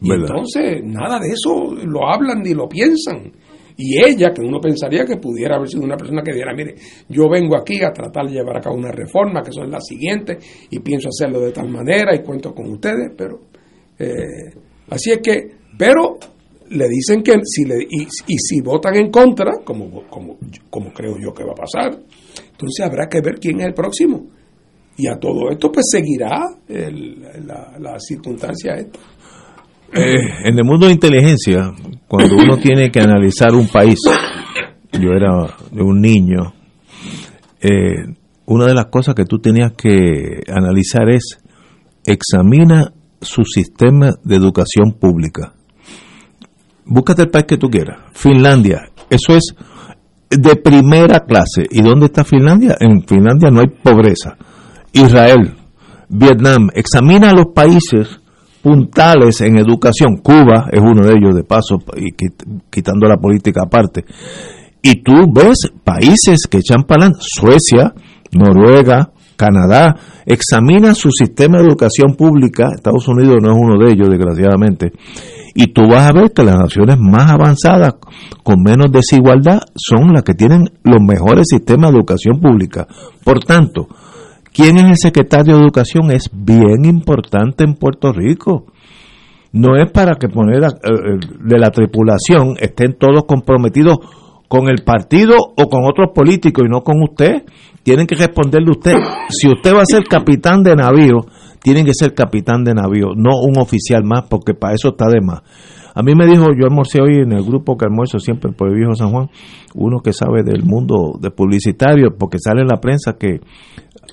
Y entonces, nada de eso lo hablan ni lo piensan. Y ella, que uno pensaría que pudiera haber sido una persona que diera, mire, yo vengo aquí a tratar de llevar a cabo una reforma, que son las siguientes, y pienso hacerlo de tal manera y cuento con ustedes, pero... Eh, así es que, pero le dicen que si le, y, si votan en contra, como, como, como creo yo que va a pasar, entonces habrá que ver quién es el próximo. Y a todo esto pues seguirá la, la circunstancia esta. Eh, en el mundo de inteligencia, cuando uno tiene que analizar un país, yo era un niño, eh, una de las cosas que tú tenías que analizar es, examina su sistema de educación pública. Búscate el país que tú quieras. Finlandia, eso es de primera clase. ¿Y dónde está Finlandia? En Finlandia no hay pobreza. Israel, Vietnam, examina los países puntales en educación. Cuba es uno de ellos, de paso, y quitando la política aparte. Y tú ves países que echan para Suecia, Noruega, Canadá, examina su sistema de educación pública, Estados Unidos no es uno de ellos, desgraciadamente, y tú vas a ver que las naciones más avanzadas, con menos desigualdad, son las que tienen los mejores sistemas de educación pública. Por tanto, quién es el secretario de Educación es bien importante en Puerto Rico. No es para que poner eh, eh, de la tripulación estén todos comprometidos con el partido o con otros políticos y no con usted. Tienen que responderle usted. Si usted va a ser capitán de navío, tiene que ser capitán de navío, no un oficial más, porque para eso está de más. A mí me dijo, yo almorcé hoy en el grupo que almuerzo siempre por el viejo San Juan, uno que sabe del mundo de publicitario, porque sale en la prensa que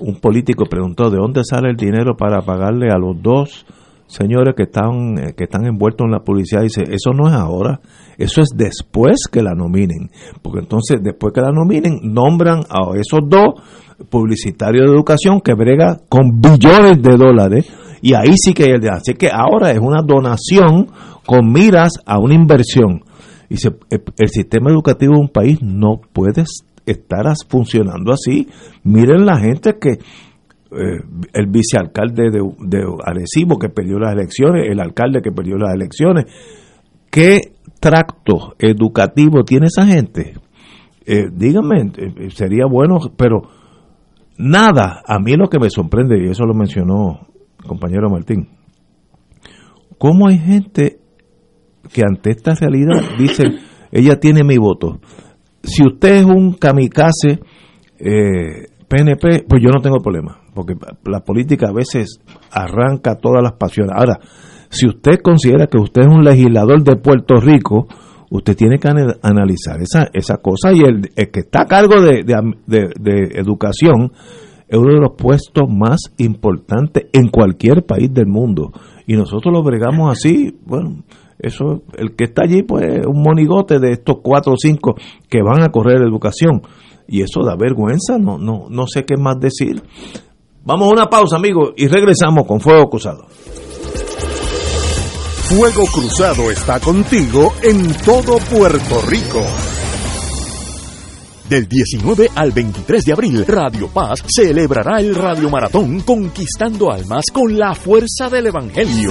un político preguntó de dónde sale el dinero para pagarle a los dos señores que están eh, que están envueltos en la publicidad dice eso no es ahora eso es después que la nominen. Porque entonces después que la nominen nombran a esos dos publicitarios de educación que brega con billones de dólares y ahí sí que hay el así que ahora es una donación con miras a una inversión. Y el sistema educativo de un país no puede estar funcionando así. Miren la gente que eh, el vicealcalde de, de Arecibo que perdió las elecciones, el alcalde que perdió las elecciones. ¿Qué tracto educativo tiene esa gente? Eh, díganme, eh, sería bueno, pero nada, a mí lo que me sorprende, y eso lo mencionó el compañero Martín, ¿cómo hay gente que ante esta realidad dice, ella tiene mi voto? Si usted es un kamikaze eh, PNP, pues yo no tengo problema, porque la política a veces arranca todas las pasiones. Ahora, si usted considera que usted es un legislador de Puerto Rico, usted tiene que analizar esa, esa cosa y el, que está a cargo de, educación es uno de los puestos más importantes en cualquier país del mundo. Y nosotros lo bregamos así, bueno, eso, el que está allí, pues, un monigote de estos cuatro o cinco que van a correr educación. Y eso da vergüenza, no, no, no sé qué más decir. Vamos a una pausa, amigos, y regresamos con Fuego Cruzado. Fuego Cruzado está contigo en todo Puerto Rico. Del 19 al 23 de abril, Radio Paz celebrará el Radio Maratón Conquistando Almas con la fuerza del Evangelio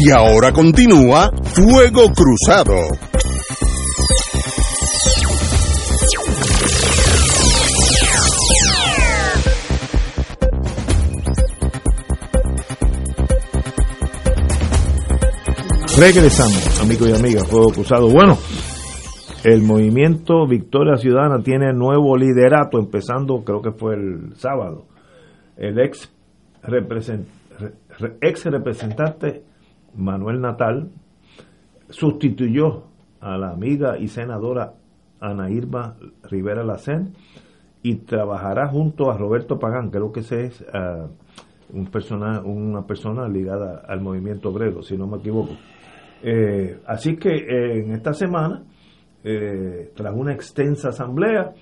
Y ahora continúa Fuego Cruzado. Regresamos, amigos y amigas, Fuego Cruzado. Bueno, el movimiento Victoria Ciudadana tiene nuevo liderato, empezando creo que fue el sábado. El ex, representante Manuel Natal sustituyó a la amiga y senadora Ana Irma Rivera Lacén y trabajará junto a Roberto Pagán, creo que ese es ah, un persona, una persona ligada al movimiento obrero, si no me equivoco. Eh, así que eh, en esta semana eh, tras una extensa asamblea,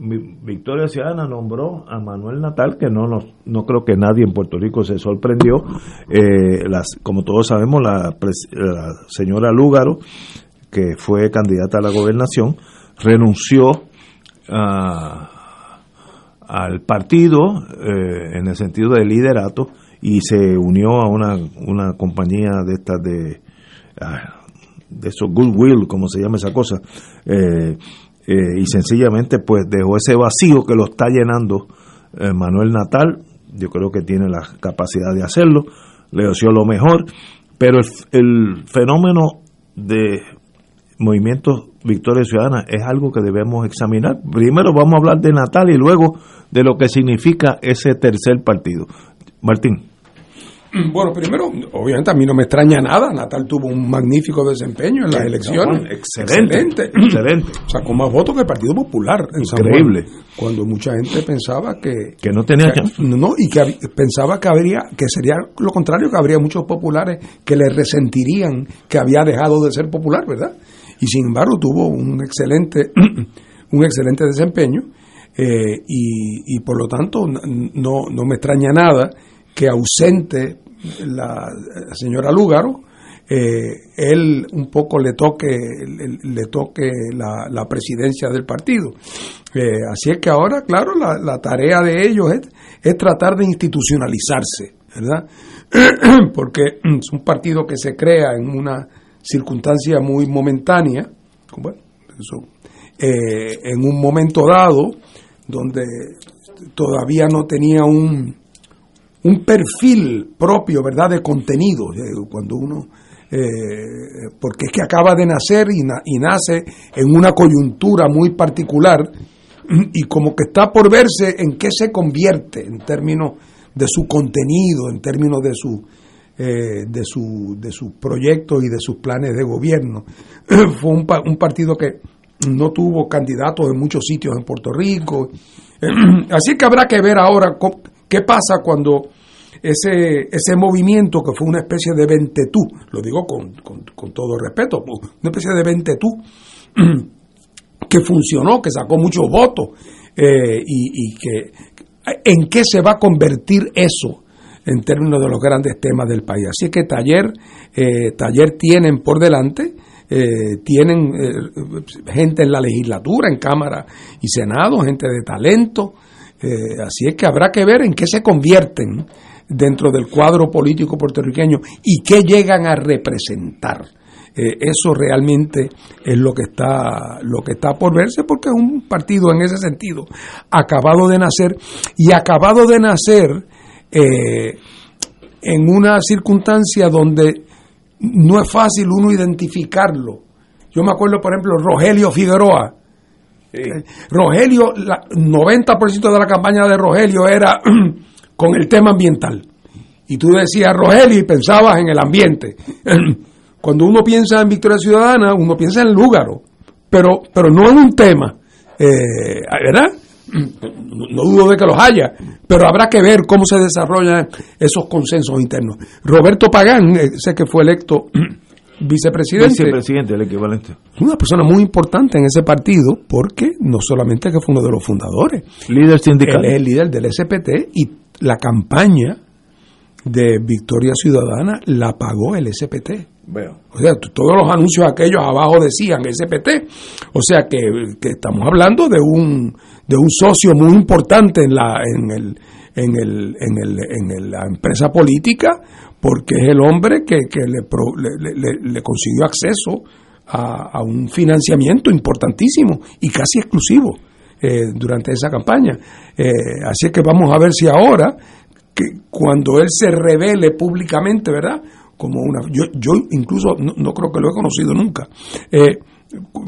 Victoria Ciudadana nombró a Manuel Natal, que no, no, no creo que nadie en Puerto Rico se sorprendió. Eh, las, como todos sabemos, la, señora Lúgaro, que fue candidata a la gobernación, renunció al partido eh, en el sentido de liderato y se unió a una, una compañía de estas de, ah, de esos goodwill, como se llama esa cosa, eh, eh, y sencillamente pues dejó ese vacío que lo está llenando eh, Manuel Natal, yo creo que tiene la capacidad de hacerlo, le deseo lo mejor, pero el, el fenómeno de movimientos Victoria Ciudadana es algo que debemos examinar. Primero vamos a hablar de Natal y luego de lo que significa ese tercer partido. Martín. [CLEARS THROAT] Bueno, primero, obviamente a mí no me extraña nada. Natal tuvo un magnífico desempeño en las elecciones. excelente, excelente. [CLEARS THROAT] Sacó más votos que el Partido Popular en Increíble. cuando mucha gente pensaba que. Que no tenía que, No, y que pensaba que habría, que sería lo contrario, que habría muchos populares que le resentirían que había dejado de ser popular, ¿verdad? Y sin embargo tuvo un excelente, [CLEARS THROAT] un excelente desempeño. Eh, y, y por lo tanto no, no me extraña nada que ausente la, señora Lúgaro, eh, él un poco le toque, le, toque la, presidencia del partido. Eh, así es que ahora, claro, la, tarea de ellos es, es, tratar de institucionalizarse, ¿verdad? [CLEARS THROAT] Porque es un partido que se crea en una circunstancia muy momentánea, bueno, eh, en un momento dado donde todavía no tenía un, un perfil propio, ¿verdad?, de contenido. Eh, cuando uno, eh, porque es que acaba de nacer y, y, nace en una coyuntura muy particular [CLEARS THROAT] y como que está por verse en qué se convierte en términos de su contenido, en términos de su, eh, de su, de sus proyectos y de sus planes de gobierno. [CLEARS THROAT] Fue un, un partido que no tuvo candidatos en muchos sitios en Puerto Rico. [CLEARS THROAT] Así que habrá que ver ahora ¿Qué pasa cuando ese, ese movimiento que fue una especie de ventetú, lo digo con, con, todo respeto, una especie de ventetú [CLEARS THROAT] que funcionó, que sacó muchos votos eh, y, que en qué se va a convertir eso en términos de los grandes temas del país. Así que taller, eh, taller tienen por delante, eh, tienen gente en la legislatura, en Cámara y Senado, gente de talento, eh, así es que habrá que ver en qué se convierten dentro del cuadro político puertorriqueño y qué llegan a representar. Eh, eso realmente es lo que está lo que está por verse porque es un partido en ese sentido acabado de nacer y acabado de nacer eh, en una circunstancia donde no es fácil uno identificarlo. Yo me acuerdo, por ejemplo, Rogelio Figueroa, Rogelio, el 90% de la campaña de Rogelio era [CLEARS THROAT] con el tema ambiental. Y tú decías Rogelio y pensabas en el ambiente. [CLEARS THROAT] Cuando uno piensa en Victoria Ciudadana, uno piensa en Lúgaro, pero, pero no en un tema. Eh, ¿Verdad? No dudo de que los haya, pero habrá que ver cómo se desarrollan esos consensos internos. Roberto Pagán, eh, sé que fue electo [CLEARS THROAT] vicepresidente. Vicepresidente, el equivalente. Una persona muy importante en ese partido porque no solamente que fue uno de los fundadores. Líder sindical. es el líder del SPT y la campaña de Victoria Ciudadana la pagó el SPT. Bueno. O sea, todos los anuncios aquellos abajo decían SPT. O sea que, que estamos hablando de un, de un socio muy importante en la, en el, en, el, en, el, en la empresa política porque es el hombre que, que le, le, consiguió acceso a, un financiamiento importantísimo y casi exclusivo eh, durante esa campaña. Eh, así que vamos a ver si ahora, que cuando él se revele públicamente, ¿verdad? Como una, yo, yo incluso no, creo que lo he conocido nunca. Eh,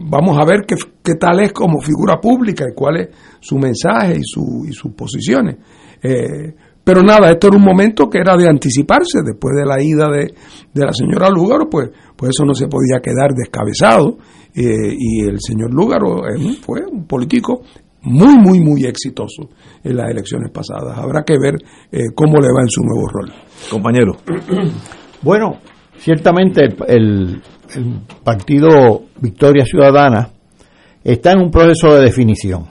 vamos a ver qué, qué, tal es como figura pública y cuál es su mensaje y, su, y sus posiciones. Eh, pero nada, esto era un momento que era de anticiparse después de la ida de, la señora Lúgaro, pues, pues eso no se podía quedar descabezado. Eh, y el señor Lúgaro eh, fue un político muy, muy, muy exitoso en las elecciones pasadas. Habrá que ver cómo le va en su nuevo rol. Compañero. [CLEARS THROAT] Bueno, ciertamente el, partido Victoria Ciudadana está en un proceso de definición,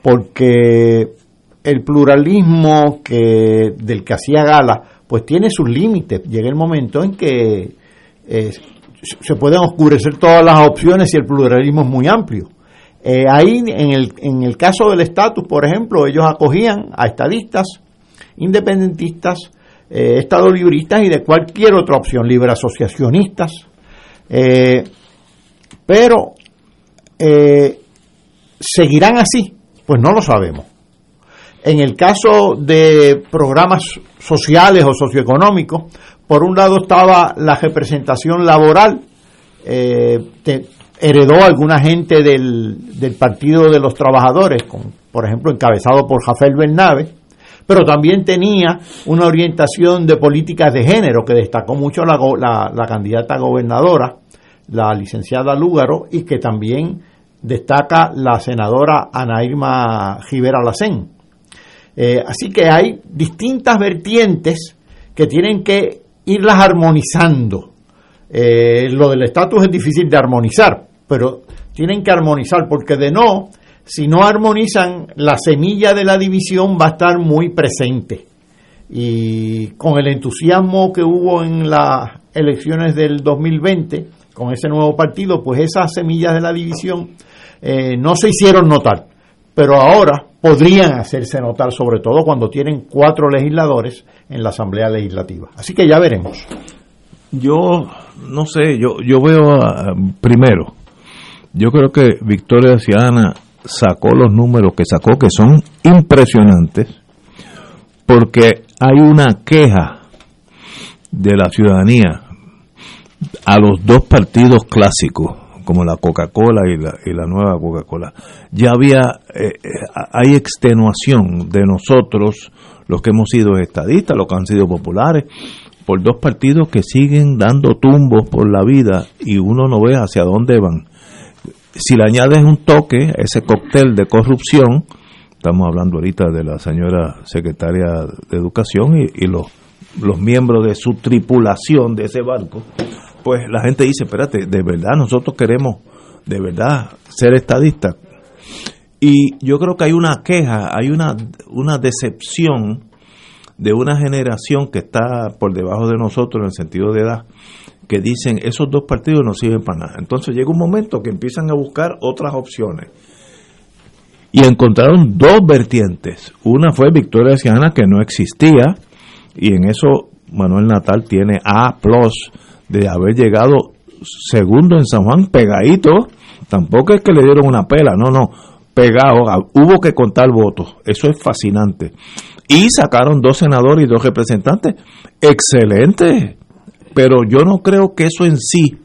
porque el pluralismo que del que hacía gala, pues tiene sus límites. Llega el momento en que eh, se pueden oscurecer todas las opciones si el pluralismo es muy amplio. Eh, ahí, en el, en el caso del estatus, por ejemplo, ellos acogían a estadistas, independentistas, eh, y de cualquier otra opción, libre asociacionistas. Eh, pero, eh, ¿seguirán así? Pues no lo sabemos. En el caso de programas sociales o socioeconómicos, por un lado estaba la representación laboral, heredó alguna gente del, del, Partido de los Trabajadores, por ejemplo, encabezado por Jafel Bernabe, pero también tenía una orientación de políticas de género que destacó mucho la, la, candidata gobernadora, la licenciada Lúgaro, y que también destaca la senadora Ana Irma Rivera Lacén. Eh, así que hay distintas vertientes que tienen que irlas armonizando. Eh, lo del estatus es difícil de armonizar, pero tienen que armonizar porque de no, si no armonizan, la semilla de la división va a estar muy presente. Y con el entusiasmo que hubo en las elecciones del 2020, con ese nuevo partido, pues esas semillas de la división eh, no se hicieron notar. Pero ahora podrían hacerse notar, sobre todo cuando tienen cuatro legisladores en la Asamblea Legislativa. Así que ya veremos. Yo no sé, yo, yo veo primero, yo creo que Victoria Ciudadana sacó los números que sacó, que son impresionantes, porque hay una queja de la ciudadanía a los dos partidos clásicos, como la Coca-Cola y la, y la nueva Coca-Cola. Ya había, eh, eh, hay extenuación de nosotros, los que hemos sido estadistas, los que han sido populares, por dos partidos que siguen dando tumbos por la vida y uno no ve hacia dónde van si le añades un toque ese cóctel de corrupción, estamos hablando ahorita de la señora secretaria de Educación y, los, los miembros de su tripulación de ese barco, pues la gente dice, espérate, de verdad nosotros queremos, de verdad, ser estadistas. Y yo creo que hay una queja, hay una, una decepción de una generación que está por debajo de nosotros en el sentido de edad, que dicen esos dos partidos no sirven para nada. Entonces llega un momento que empiezan a buscar otras opciones. Y encontraron dos vertientes. Una fue Victoria Ciudadana que no existía y en eso Manuel Natal tiene A de haber llegado segundo en San Juan pegadito. Tampoco es que le dieron una pela, no, no, pegado. Hubo que contar votos. Eso es fascinante. Y sacaron dos senadores y dos representantes. Excelente pero yo no creo que eso en sí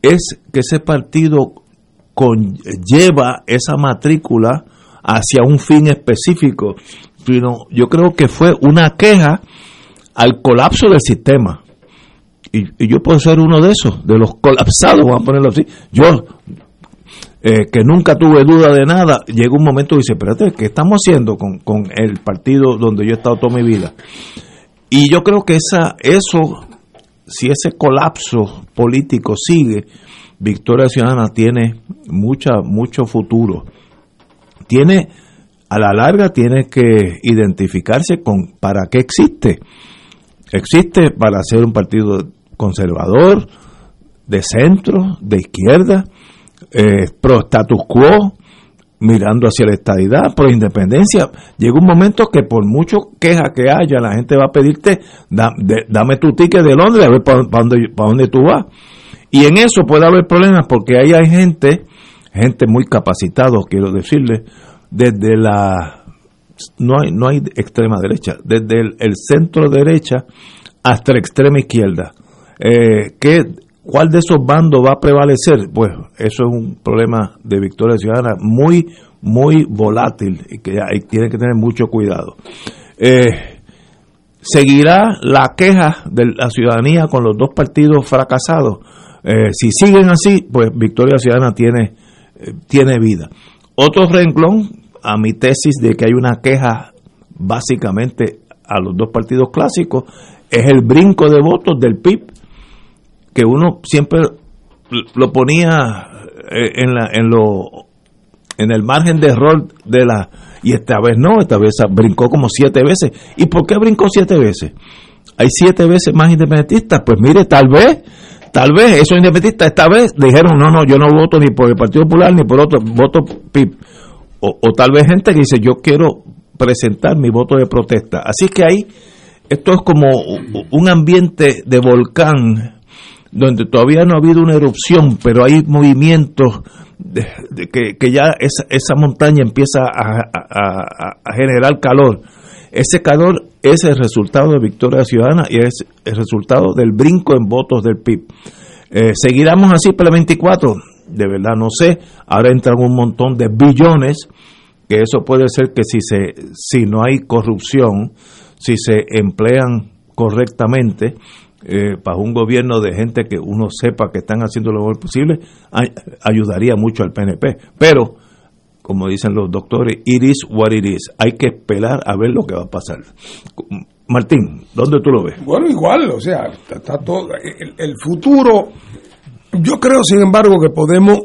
es que ese partido lleva esa matrícula hacia un fin específico, sino yo creo que fue una queja al colapso del sistema. Y, yo puedo ser uno de esos, de los colapsados, vamos a ponerlo así. Yo, eh, que nunca tuve duda de nada, llega un momento y dice, espérate, ¿qué estamos haciendo con, con el partido donde yo he estado toda mi vida? Y yo creo que esa, eso si ese colapso político sigue, Victoria Ciudadana tiene mucha, mucho futuro. Tiene, a la larga, tiene que identificarse con para qué existe. Existe para ser un partido conservador, de centro, de izquierda, eh, pro status quo, mirando hacia la estadidad, por independencia. Llega un momento que por mucho queja que haya, la gente va a pedirte, dame tu ticket de Londres a ver para, dónde, tú vas. Y en eso puede haber problemas porque ahí hay gente, gente muy capacitada, quiero decirle, desde la... No hay, no hay extrema derecha, desde el, centro derecha hasta la extrema izquierda. Eh, que ¿Cuál de esos bandos va a prevalecer? Pues eso es un problema de Victoria Ciudadana muy, muy volátil y que hay, tiene que tener mucho cuidado. Eh, ¿Seguirá la queja de la ciudadanía con los dos partidos fracasados? Eh, si siguen así, pues Victoria Ciudadana tiene, eh, tiene vida. Otro renglón a mi tesis de que hay una queja básicamente a los dos partidos clásicos es el brinco de votos del PIB que uno siempre lo ponía eh, en la en lo en el margen de error de la y esta vez no, esta vez brincó como siete veces. ¿Y por qué brincó siete veces? Hay siete veces más independentistas. Pues mire, tal vez, tal vez esos independentistas esta vez dijeron, no, no, yo no voto ni por el Partido Popular ni por otro, voto PIB. O, o tal vez gente que dice, yo quiero presentar mi voto de protesta. Así que ahí esto es como un ambiente de volcán donde todavía no ha habido una erupción, pero hay movimientos de, que, ya esa, esa, montaña empieza a, generar calor. Ese calor es el resultado de Victoria Ciudadana y es el resultado del brinco en votos del PIB. Eh, ¿Seguiremos así para el 24? De verdad no sé. Ahora entran un montón de billones, que eso puede ser que si, se, si no hay corrupción, si se emplean correctamente, eh, para un gobierno de gente que uno sepa que están haciendo lo mejor posible, ayudaría mucho al PNP. Pero, como dicen los doctores, it is what it is. Hay que esperar a ver lo que va a pasar. Martín, ¿dónde tú lo ves? Bueno, igual, o sea, está, todo. El, futuro, yo creo, sin embargo, que podemos,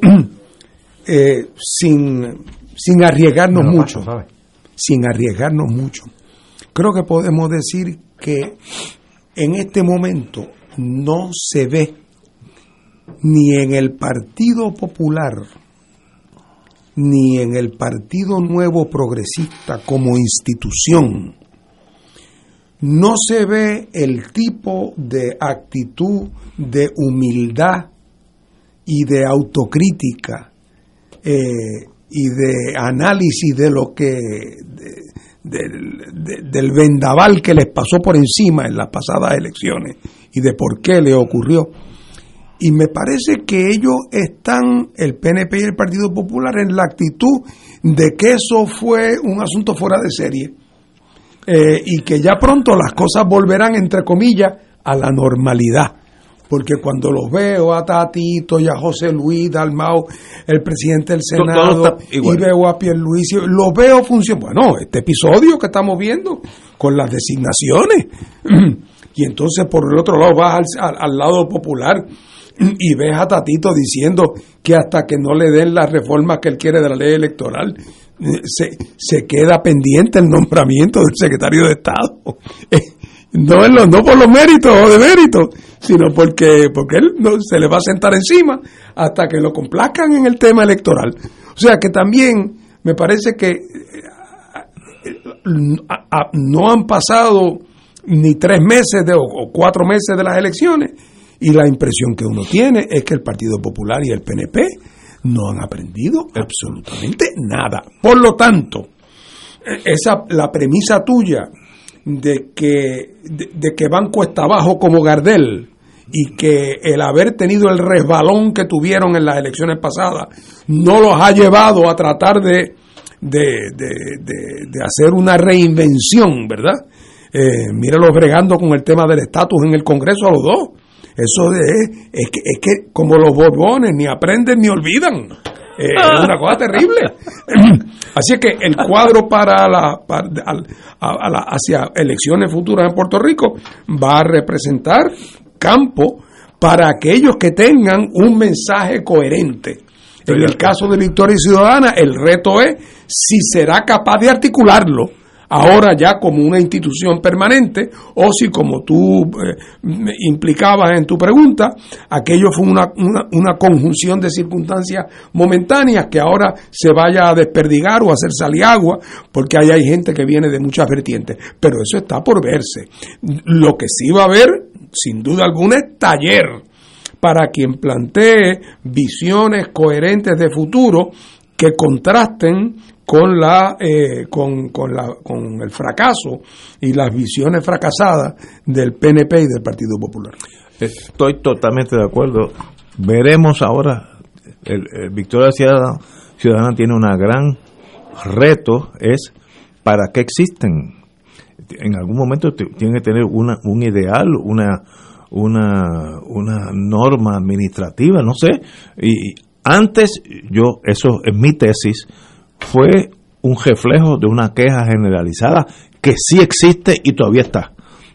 eh, sin, sin arriesgarnos mucho, sin arriesgarnos mucho, creo que podemos decir que en este momento no se ve ni en el Partido Popular ni en el Partido Nuevo Progresista como institución, no se ve el tipo de actitud de humildad y de autocrítica eh, y de análisis de lo que del, vendaval que les pasó por encima en las pasadas elecciones y de por qué le ocurrió. Y me parece que ellos están, el PNP y el Partido Popular, en la actitud de que eso fue un asunto fuera de serie eh, y que ya pronto las cosas volverán, entre comillas, a la normalidad porque cuando los veo a Tatito y a José Luis Dalmau, el presidente del Senado, y veo a Pierluisi, los veo funcionar. Bueno, este episodio que estamos viendo con las designaciones, [CLEARS THROAT] y entonces por el otro lado vas al, lado popular [CLEARS THROAT] y ves a Tatito diciendo que hasta que no le den las reformas que él quiere de la ley electoral, eh, se, se queda pendiente el nombramiento del secretario de Estado. [LAUGHS] no, no por los méritos o de méritos, sino porque, porque él no, se le va a sentar encima hasta que lo complazcan en el tema electoral. O sea que también me parece que eh, no han pasado ni tres meses de, o cuatro meses de las elecciones y la impresión que uno tiene es que el Partido Popular y el PNP no han aprendido absolutamente nada. Por lo tanto, esa la premisa tuya de que, de, que van cuesta abajo como Gardel y que el haber tenido el resbalón que tuvieron en las elecciones pasadas no los ha llevado a tratar de, de, hacer una reinvención, ¿verdad? Eh, mírelos bregando con el tema del estatus en el Congreso a los dos. Eso es, es, que, es que como los borbones ni aprenden ni olvidan. Eh, es una cosa terrible. [LAUGHS] Así que el cuadro para la, hacia elecciones futuras en Puerto Rico va a representar campo para aquellos que tengan un mensaje coherente. En el caso de Victoria Ciudadana, el reto es si será capaz de articularlo ahora ya como una institución permanente, o si como tú eh, implicabas en tu pregunta, aquello fue una, una, conjunción de circunstancias momentáneas que ahora se vaya a desperdigar o a hacer salir agua, porque ahí hay gente que viene de muchas vertientes. Pero eso está por verse. Lo que sí va a haber, sin duda alguna, es taller para quien plantee visiones coherentes de futuro que contrasten con la, eh, con, con, la, con el fracaso y las visiones fracasadas del PNP y del Partido Popular. Estoy totalmente de acuerdo. Veremos ahora, el, Victoria Ciudadana, Ciudadana tiene una gran reto, es para qué existen. En algún momento tiene que tener una, un ideal, una, una, una norma administrativa, no sé. Y antes, yo, eso es mi tesis, fue un reflejo de una queja generalizada que sí existe y todavía está.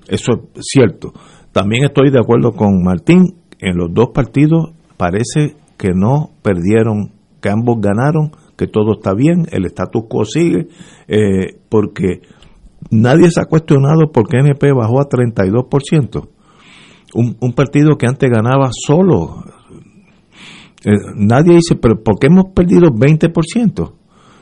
Eso es cierto. También estoy de acuerdo con Martín, en los dos partidos parece que no perdieron, que ambos ganaron, que todo está bien, el status quo sigue, eh, porque nadie se ha cuestionado por qué NP bajó a 32%. Un, un partido que antes ganaba solo. Eh, nadie dice, pero ¿por qué hemos perdido 20%?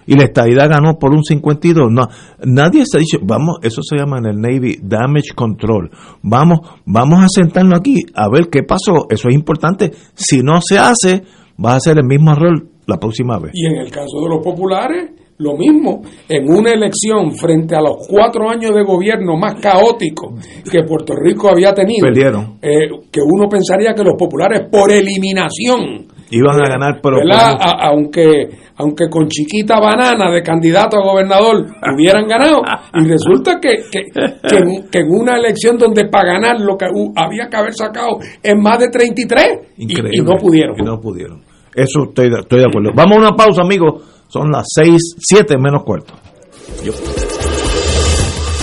Y la estadidad ganó por un 52. No, nadie se ha dicho, vamos, eso se llama en el Navy damage control. Vamos, vamos a sentarnos aquí a ver qué pasó. Eso es importante. Si no se hace, va a ser el mismo error la próxima vez. Y en el caso de los populares, lo mismo, en una elección frente a los cuatro años de gobierno más caóticos que Puerto Rico había tenido, Perdieron. eh, que uno pensaría que los populares por eliminación Iban a ganar, pero. A- aunque aunque con chiquita banana de candidato a gobernador hubieran ganado y resulta que, que, que en, que en una elección donde para ganar lo que había que haber sacado es más de 33 y, Increíble. y no pudieron Y no pudieron. Eso estoy de, estoy de acuerdo. Vamos a una pausa, amigos. Son las seis, siete menos cuarto.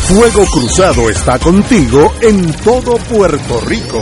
Fuego Cruzado está contigo en todo Puerto Rico.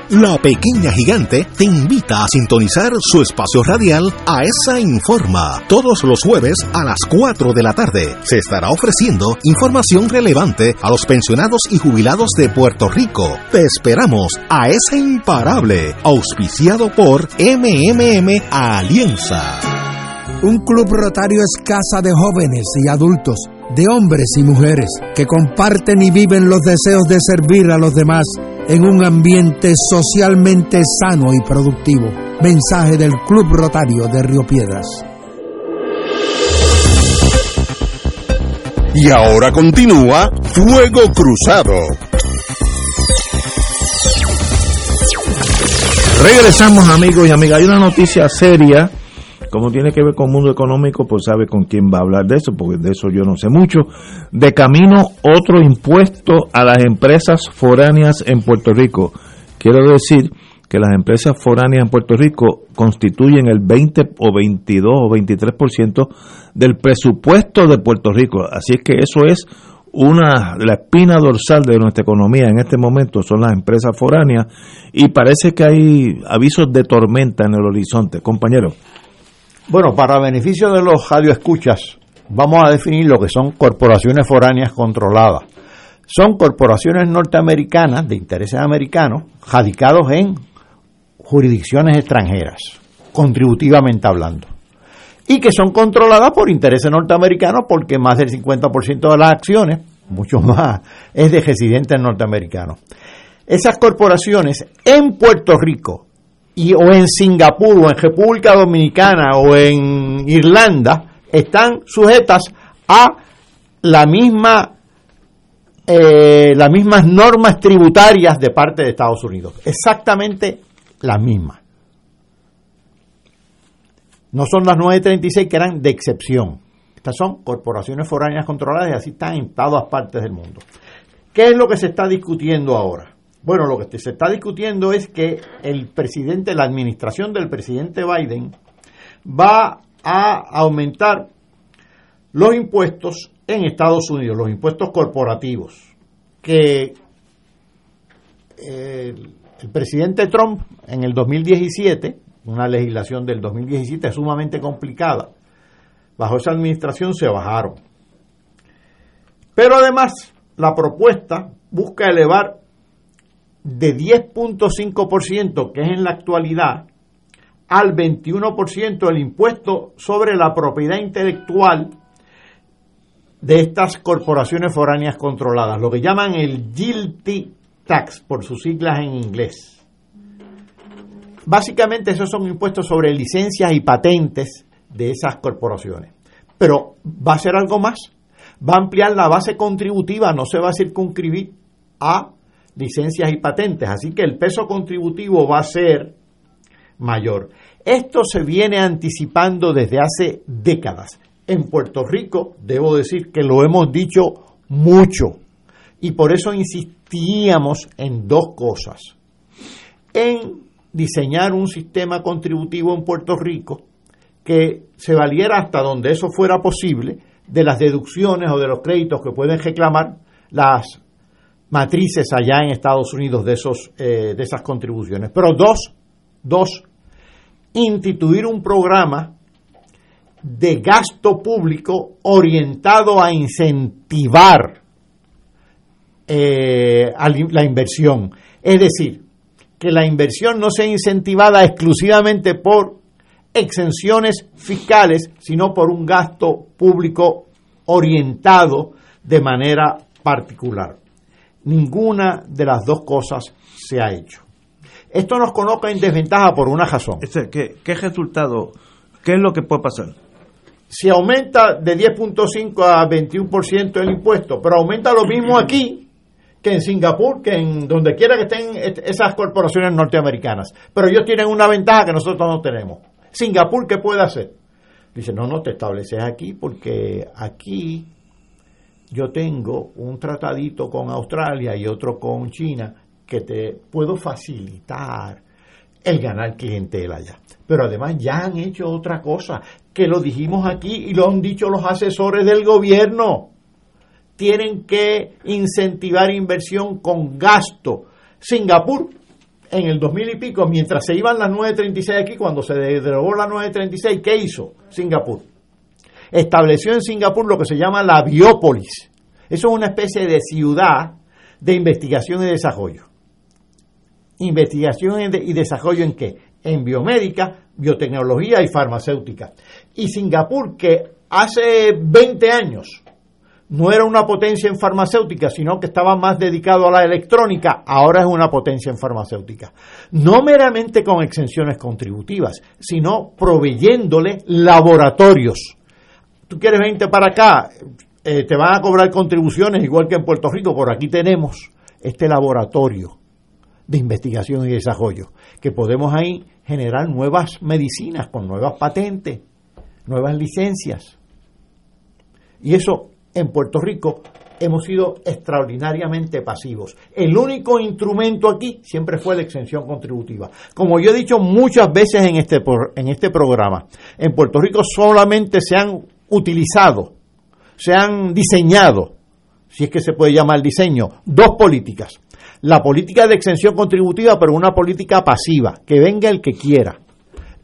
la pequeña gigante, te invita a sintonizar su espacio radial AESA Informa. Todos los jueves a las 4 de la tarde se estará ofreciendo información relevante a los pensionados y jubilados de Puerto Rico. Te esperamos a esa imparable, auspiciado por MMM Alianza. Un club rotario es casa de jóvenes y adultos, de hombres y mujeres, que comparten y viven los deseos de servir a los demás en un ambiente socialmente sano y productivo. Mensaje del Club Rotario de Río Piedras. Y ahora continúa Fuego Cruzado. Regresamos amigos y amigas. Hay una noticia seria, como tiene que ver con el mundo económico, pues sabe con quién va a hablar de eso, porque de eso yo no sé mucho. De camino otro impuesto a las empresas foráneas en Puerto Rico. Quiero decir que las empresas foráneas en Puerto Rico constituyen el 20 o 22 o 23% del presupuesto de Puerto Rico. Así es que eso es una la espina dorsal de nuestra economía en este momento son las empresas foráneas y parece que hay avisos de tormenta en el horizonte, compañero. Bueno, para beneficio de los radioescuchas, vamos a definir lo que son corporaciones foráneas controladas. Son corporaciones norteamericanas de intereses americanos radicados en jurisdicciones extranjeras, contributivamente hablando, y que son controladas por intereses norteamericanos porque más del 50% de las acciones, mucho más, es de residentes norteamericanos. Esas corporaciones en Puerto Rico y, o en Singapur o en República Dominicana o en Irlanda están sujetas a la misma eh, las mismas normas tributarias de parte de Estados Unidos. Exactamente las mismas no son las 936 que eran de excepción. Estas son corporaciones foráneas controladas y así están en todas partes del mundo. ¿qué es lo que se está discutiendo ahora? Bueno, lo que se está discutiendo es que el presidente, la administración del presidente Biden va a aumentar los impuestos en Estados Unidos, los impuestos corporativos, que el, el presidente Trump en el 2017, una legislación del 2017 sumamente complicada, bajo esa administración se bajaron. Pero además, la propuesta busca elevar de 10.5%, que es en la actualidad, al 21% el impuesto sobre la propiedad intelectual de estas corporaciones foráneas controladas, lo que llaman el GILTI tax, por sus siglas en inglés. Básicamente esos son impuestos sobre licencias y patentes de esas corporaciones. Pero va a ser algo más. Va a ampliar la base contributiva, no se va a circunscribir a licencias y patentes. Así que el peso contributivo va a ser mayor. Esto se viene anticipando desde hace décadas. En Puerto Rico, debo decir que lo hemos dicho mucho. Y por eso insistíamos en dos cosas. En diseñar un sistema contributivo en Puerto Rico que se valiera hasta donde eso fuera posible de las deducciones o de los créditos que pueden reclamar las matrices allá en Estados Unidos de, esos, eh, de esas contribuciones. Pero dos, dos, instituir un programa de gasto público orientado a incentivar eh, la inversión. Es decir, que la inversión no sea incentivada exclusivamente por exenciones fiscales, sino por un gasto público orientado de manera particular. Ninguna de las dos cosas se ha hecho. Esto nos coloca en desventaja por una razón. ¿Qué, qué resultado? ¿Qué es lo que puede pasar? Si aumenta de 10.5 a 21% el impuesto, pero aumenta lo mismo aquí que en Singapur, que en donde quiera que estén esas corporaciones norteamericanas. Pero ellos tienen una ventaja que nosotros no tenemos. Singapur, ¿qué puede hacer? Dice, no, no te estableces aquí porque aquí yo tengo un tratadito con Australia y otro con China que te puedo facilitar el ganar clientela allá. Pero además ya han hecho otra cosa, que lo dijimos aquí y lo han dicho los asesores del gobierno. Tienen que incentivar inversión con gasto. Singapur en el 2000 y pico, mientras se iban las 936 aquí, cuando se derogó la 936, ¿qué hizo Singapur? Estableció en Singapur lo que se llama la Biópolis. Eso es una especie de ciudad de investigación y desarrollo. ¿Investigación y desarrollo en qué? En biomédica, biotecnología y farmacéutica. Y Singapur, que hace 20 años no era una potencia en farmacéutica, sino que estaba más dedicado a la electrónica, ahora es una potencia en farmacéutica. No meramente con exenciones contributivas, sino proveyéndole laboratorios. Tú quieres venirte para acá, eh, te van a cobrar contribuciones igual que en Puerto Rico, por aquí tenemos este laboratorio de investigación y desarrollo, que podemos ahí generar nuevas medicinas con nuevas patentes, nuevas licencias. Y eso en Puerto Rico hemos sido extraordinariamente pasivos. El único instrumento aquí siempre fue la exención contributiva. Como yo he dicho muchas veces en este, en este programa, en Puerto Rico solamente se han utilizado, se han diseñado, si es que se puede llamar diseño, dos políticas. La política de exención contributiva, pero una política pasiva, que venga el que quiera.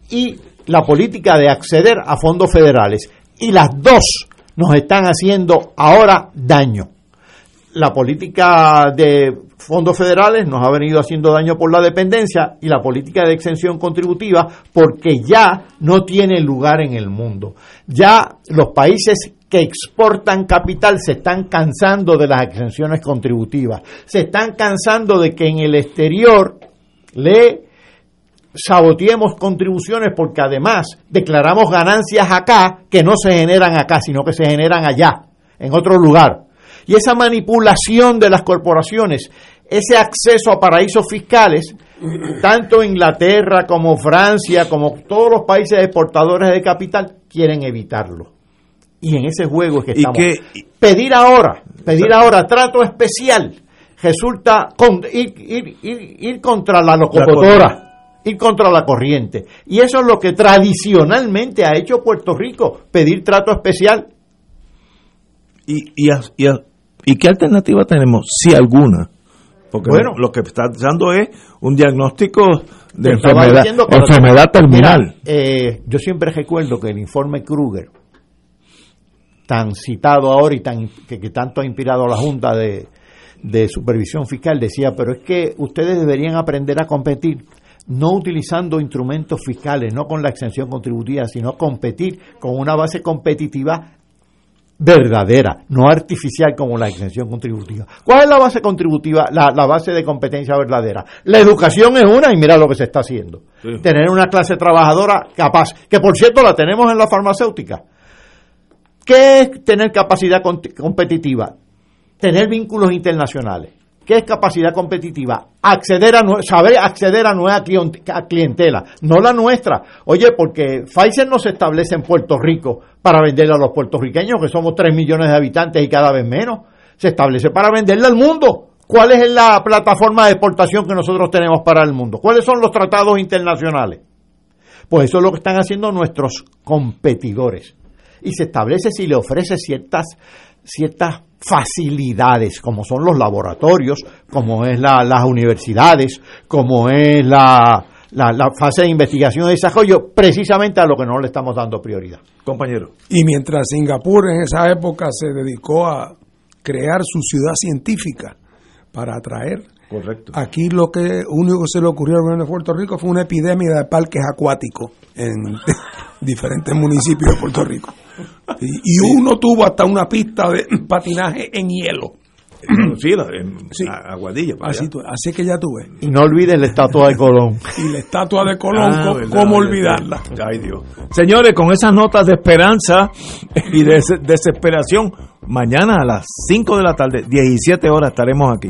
Y la política de acceder a fondos federales. Y las dos nos están haciendo ahora daño. La política de fondos federales nos ha venido haciendo daño por la dependencia y la política de exención contributiva porque ya no tiene lugar en el mundo. Ya los países que exportan capital se están cansando de las exenciones contributivas, se están cansando de que en el exterior le saboteemos contribuciones porque además declaramos ganancias acá que no se generan acá, sino que se generan allá, en otro lugar. Y esa manipulación de las corporaciones, ese acceso a paraísos fiscales, [CLEARS THROAT] tanto Inglaterra como Francia, como todos los países exportadores de capital, quieren evitarlo. Y en ese juego es que estamos. pedir ahora, pedir ahora trato especial, resulta ir, contra la locomotora ir contra la corriente. Y eso es lo que tradicionalmente ha hecho Puerto Rico, pedir trato especial. ¿Y, y, y, qué alternativa tenemos, si alguna? Porque bueno, lo que está dando es un diagnóstico de enfermedad, enfermedad terminal. Eh, yo siempre recuerdo que el informe Kruger tan citado ahora y tan que, tanto ha inspirado a la Junta de, de Supervisión Fiscal, decía, pero es que ustedes deberían aprender a competir no utilizando instrumentos fiscales, no con la exención contributiva, sino competir con una base competitiva verdadera, no artificial como la exención contributiva. ¿Cuál es la base contributiva, la, base de competencia verdadera? La educación es una y mira lo que se está haciendo. Tener una clase trabajadora capaz, que por cierto la tenemos en la farmacéutica. ¿Qué es tener capacidad competitiva? Tener vínculos internacionales. ¿Qué es capacidad competitiva? Acceder a saber acceder a nueva clientela, no la nuestra. Oye, porque Pfizer no se establece en Puerto Rico para venderle a los puertorriqueños, que somos 3 millones de habitantes y cada vez menos. Se establece para venderle al mundo. ¿Cuál es la plataforma de exportación que nosotros tenemos para el mundo? ¿Cuáles son los tratados internacionales? Pues eso es lo que están haciendo nuestros competidores. Y se establece si le ofrece ciertas, ciertas facilidades, como son los laboratorios, como es la, las universidades, como es la, la, fase de investigación y desarrollo, precisamente a lo que no le estamos dando prioridad. Compañero. Y mientras Singapur en esa época se dedicó a crear su ciudad científica para atraer, Correcto. aquí lo que único que se le ocurrió al gobierno de Puerto Rico fue una epidemia de parques acuáticos en diferentes municipios de Puerto Rico. Y, uno tuvo hasta una pista de patinaje en hielo. Sí, en Aguadilla. Así, que ya tuve. Y no olvides la estatua de Colón. y la estatua de Colón, ah, ¿cómo, olvidarla? Ay, Dios. Señores, con esas notas de esperanza y de desesperación, mañana a las 5 de la tarde, 17 horas, estaremos aquí.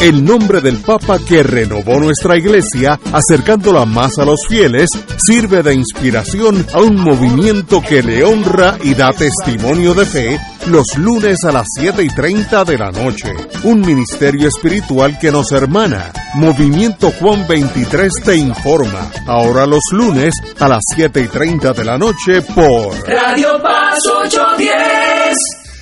El nombre del Papa que renovó nuestra iglesia, acercándola más a los fieles, sirve de inspiración a un movimiento que le honra y da testimonio de fe los lunes a las 7 y 30 de la noche. Un ministerio espiritual que nos hermana. Movimiento Juan 23 te informa. Ahora los lunes a las 7 y 30 de la noche por Radio Paz 810.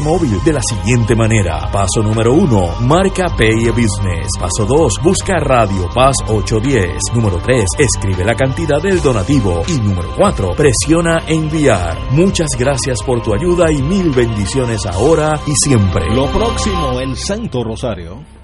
móvil de la siguiente manera. Paso número 1, marca Pay Business. Paso 2, busca Radio Paz 810. Número 3, escribe la cantidad del donativo. Y número 4, presiona enviar. Muchas gracias por tu ayuda y mil bendiciones ahora y siempre. Lo próximo, el Santo Rosario.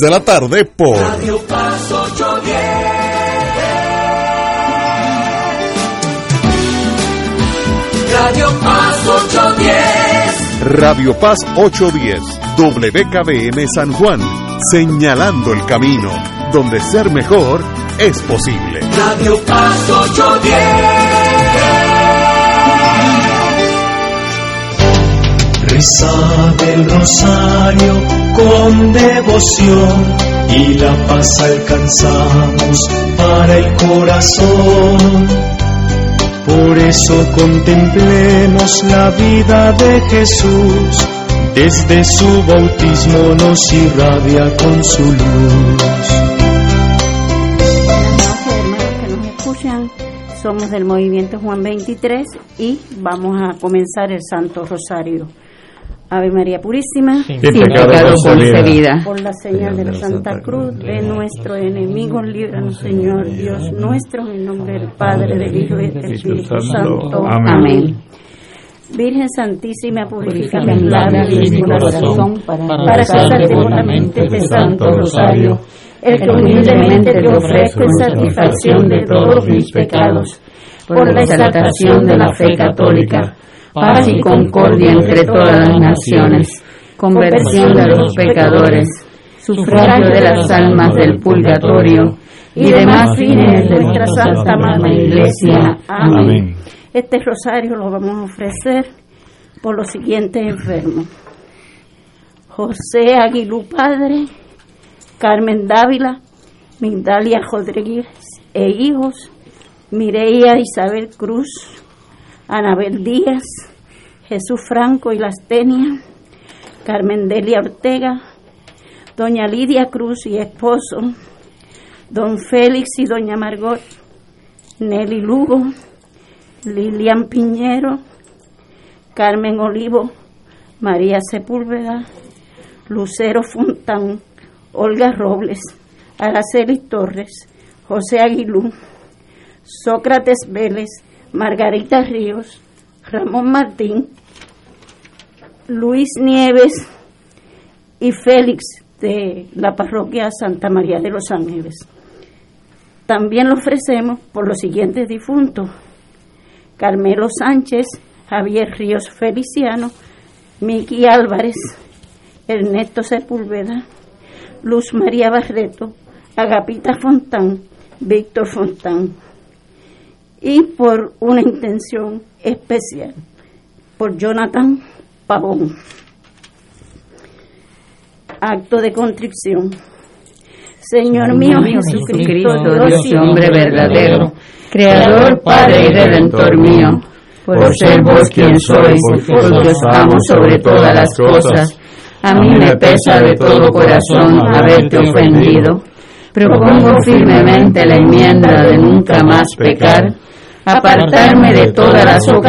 de la tarde por Radio Paz 810. Radio Paz 810. Radio Paz 810, WKBM San Juan, señalando el camino, donde ser mejor es posible. Radio Paz 810. Reza del rosario con devoción y la paz alcanzamos para el corazón. Por eso contemplemos la vida de Jesús, desde su bautismo nos irradia con su luz. somos del movimiento Juan 23 y vamos a comenzar el Santo Rosario. Ave María Purísima, sin pecado concebida. Por la señal de la Santa Cruz de nuestros enemigos, líbranos, Señor Dios nuestro, en nombre del Padre, del Hijo y del Espíritu Santo. Amén. Virgen Santísima, purifícame mis labios y mi corazón para casarte devotamente este Santo Rosario, el que humildemente te ofrezco en satisfacción de todos mis pecados, por la exaltación de la fe católica paz y concordia entre todas las naciones, conversión de los pecadores, sufragio de las almas del purgatorio y demás fines de nuestra Santa Madre Iglesia. Amén. Este rosario lo vamos a ofrecer por los siguientes enfermos. José Aguilú Padre, Carmen Dávila, Mindalia Rodríguez e hijos, Mireia Isabel Cruz, Anabel Díaz, Jesús Franco y Lastenia, Carmen Delia Ortega, doña Lidia Cruz y esposo, don Félix y doña Margot, Nelly Lugo, Lilian Piñero, Carmen Olivo, María Sepúlveda, Lucero Fontán, Olga Robles, Araceli Torres, José Aguilú, Sócrates Vélez, Margarita Ríos, Ramón Martín, Luis Nieves y Félix de la parroquia Santa María de los Ángeles. También lo ofrecemos por los siguientes difuntos. Carmelo Sánchez, Javier Ríos Feliciano, Miki Álvarez, Ernesto Sepúlveda, Luz María Barreto, Agapita Fontán, Víctor Fontán y por una intención especial, por Jonathan Pavón. Acto de contrición. Señor mío Jesucristo, Dios y hombre verdadero, Creador, Padre y Redentor mío, por ser vos quien sois, porque os amo sobre todas las cosas, a mí me pesa de todo corazón haberte ofendido. Propongo firmemente la enmienda de nunca más pecar apartarme de todas las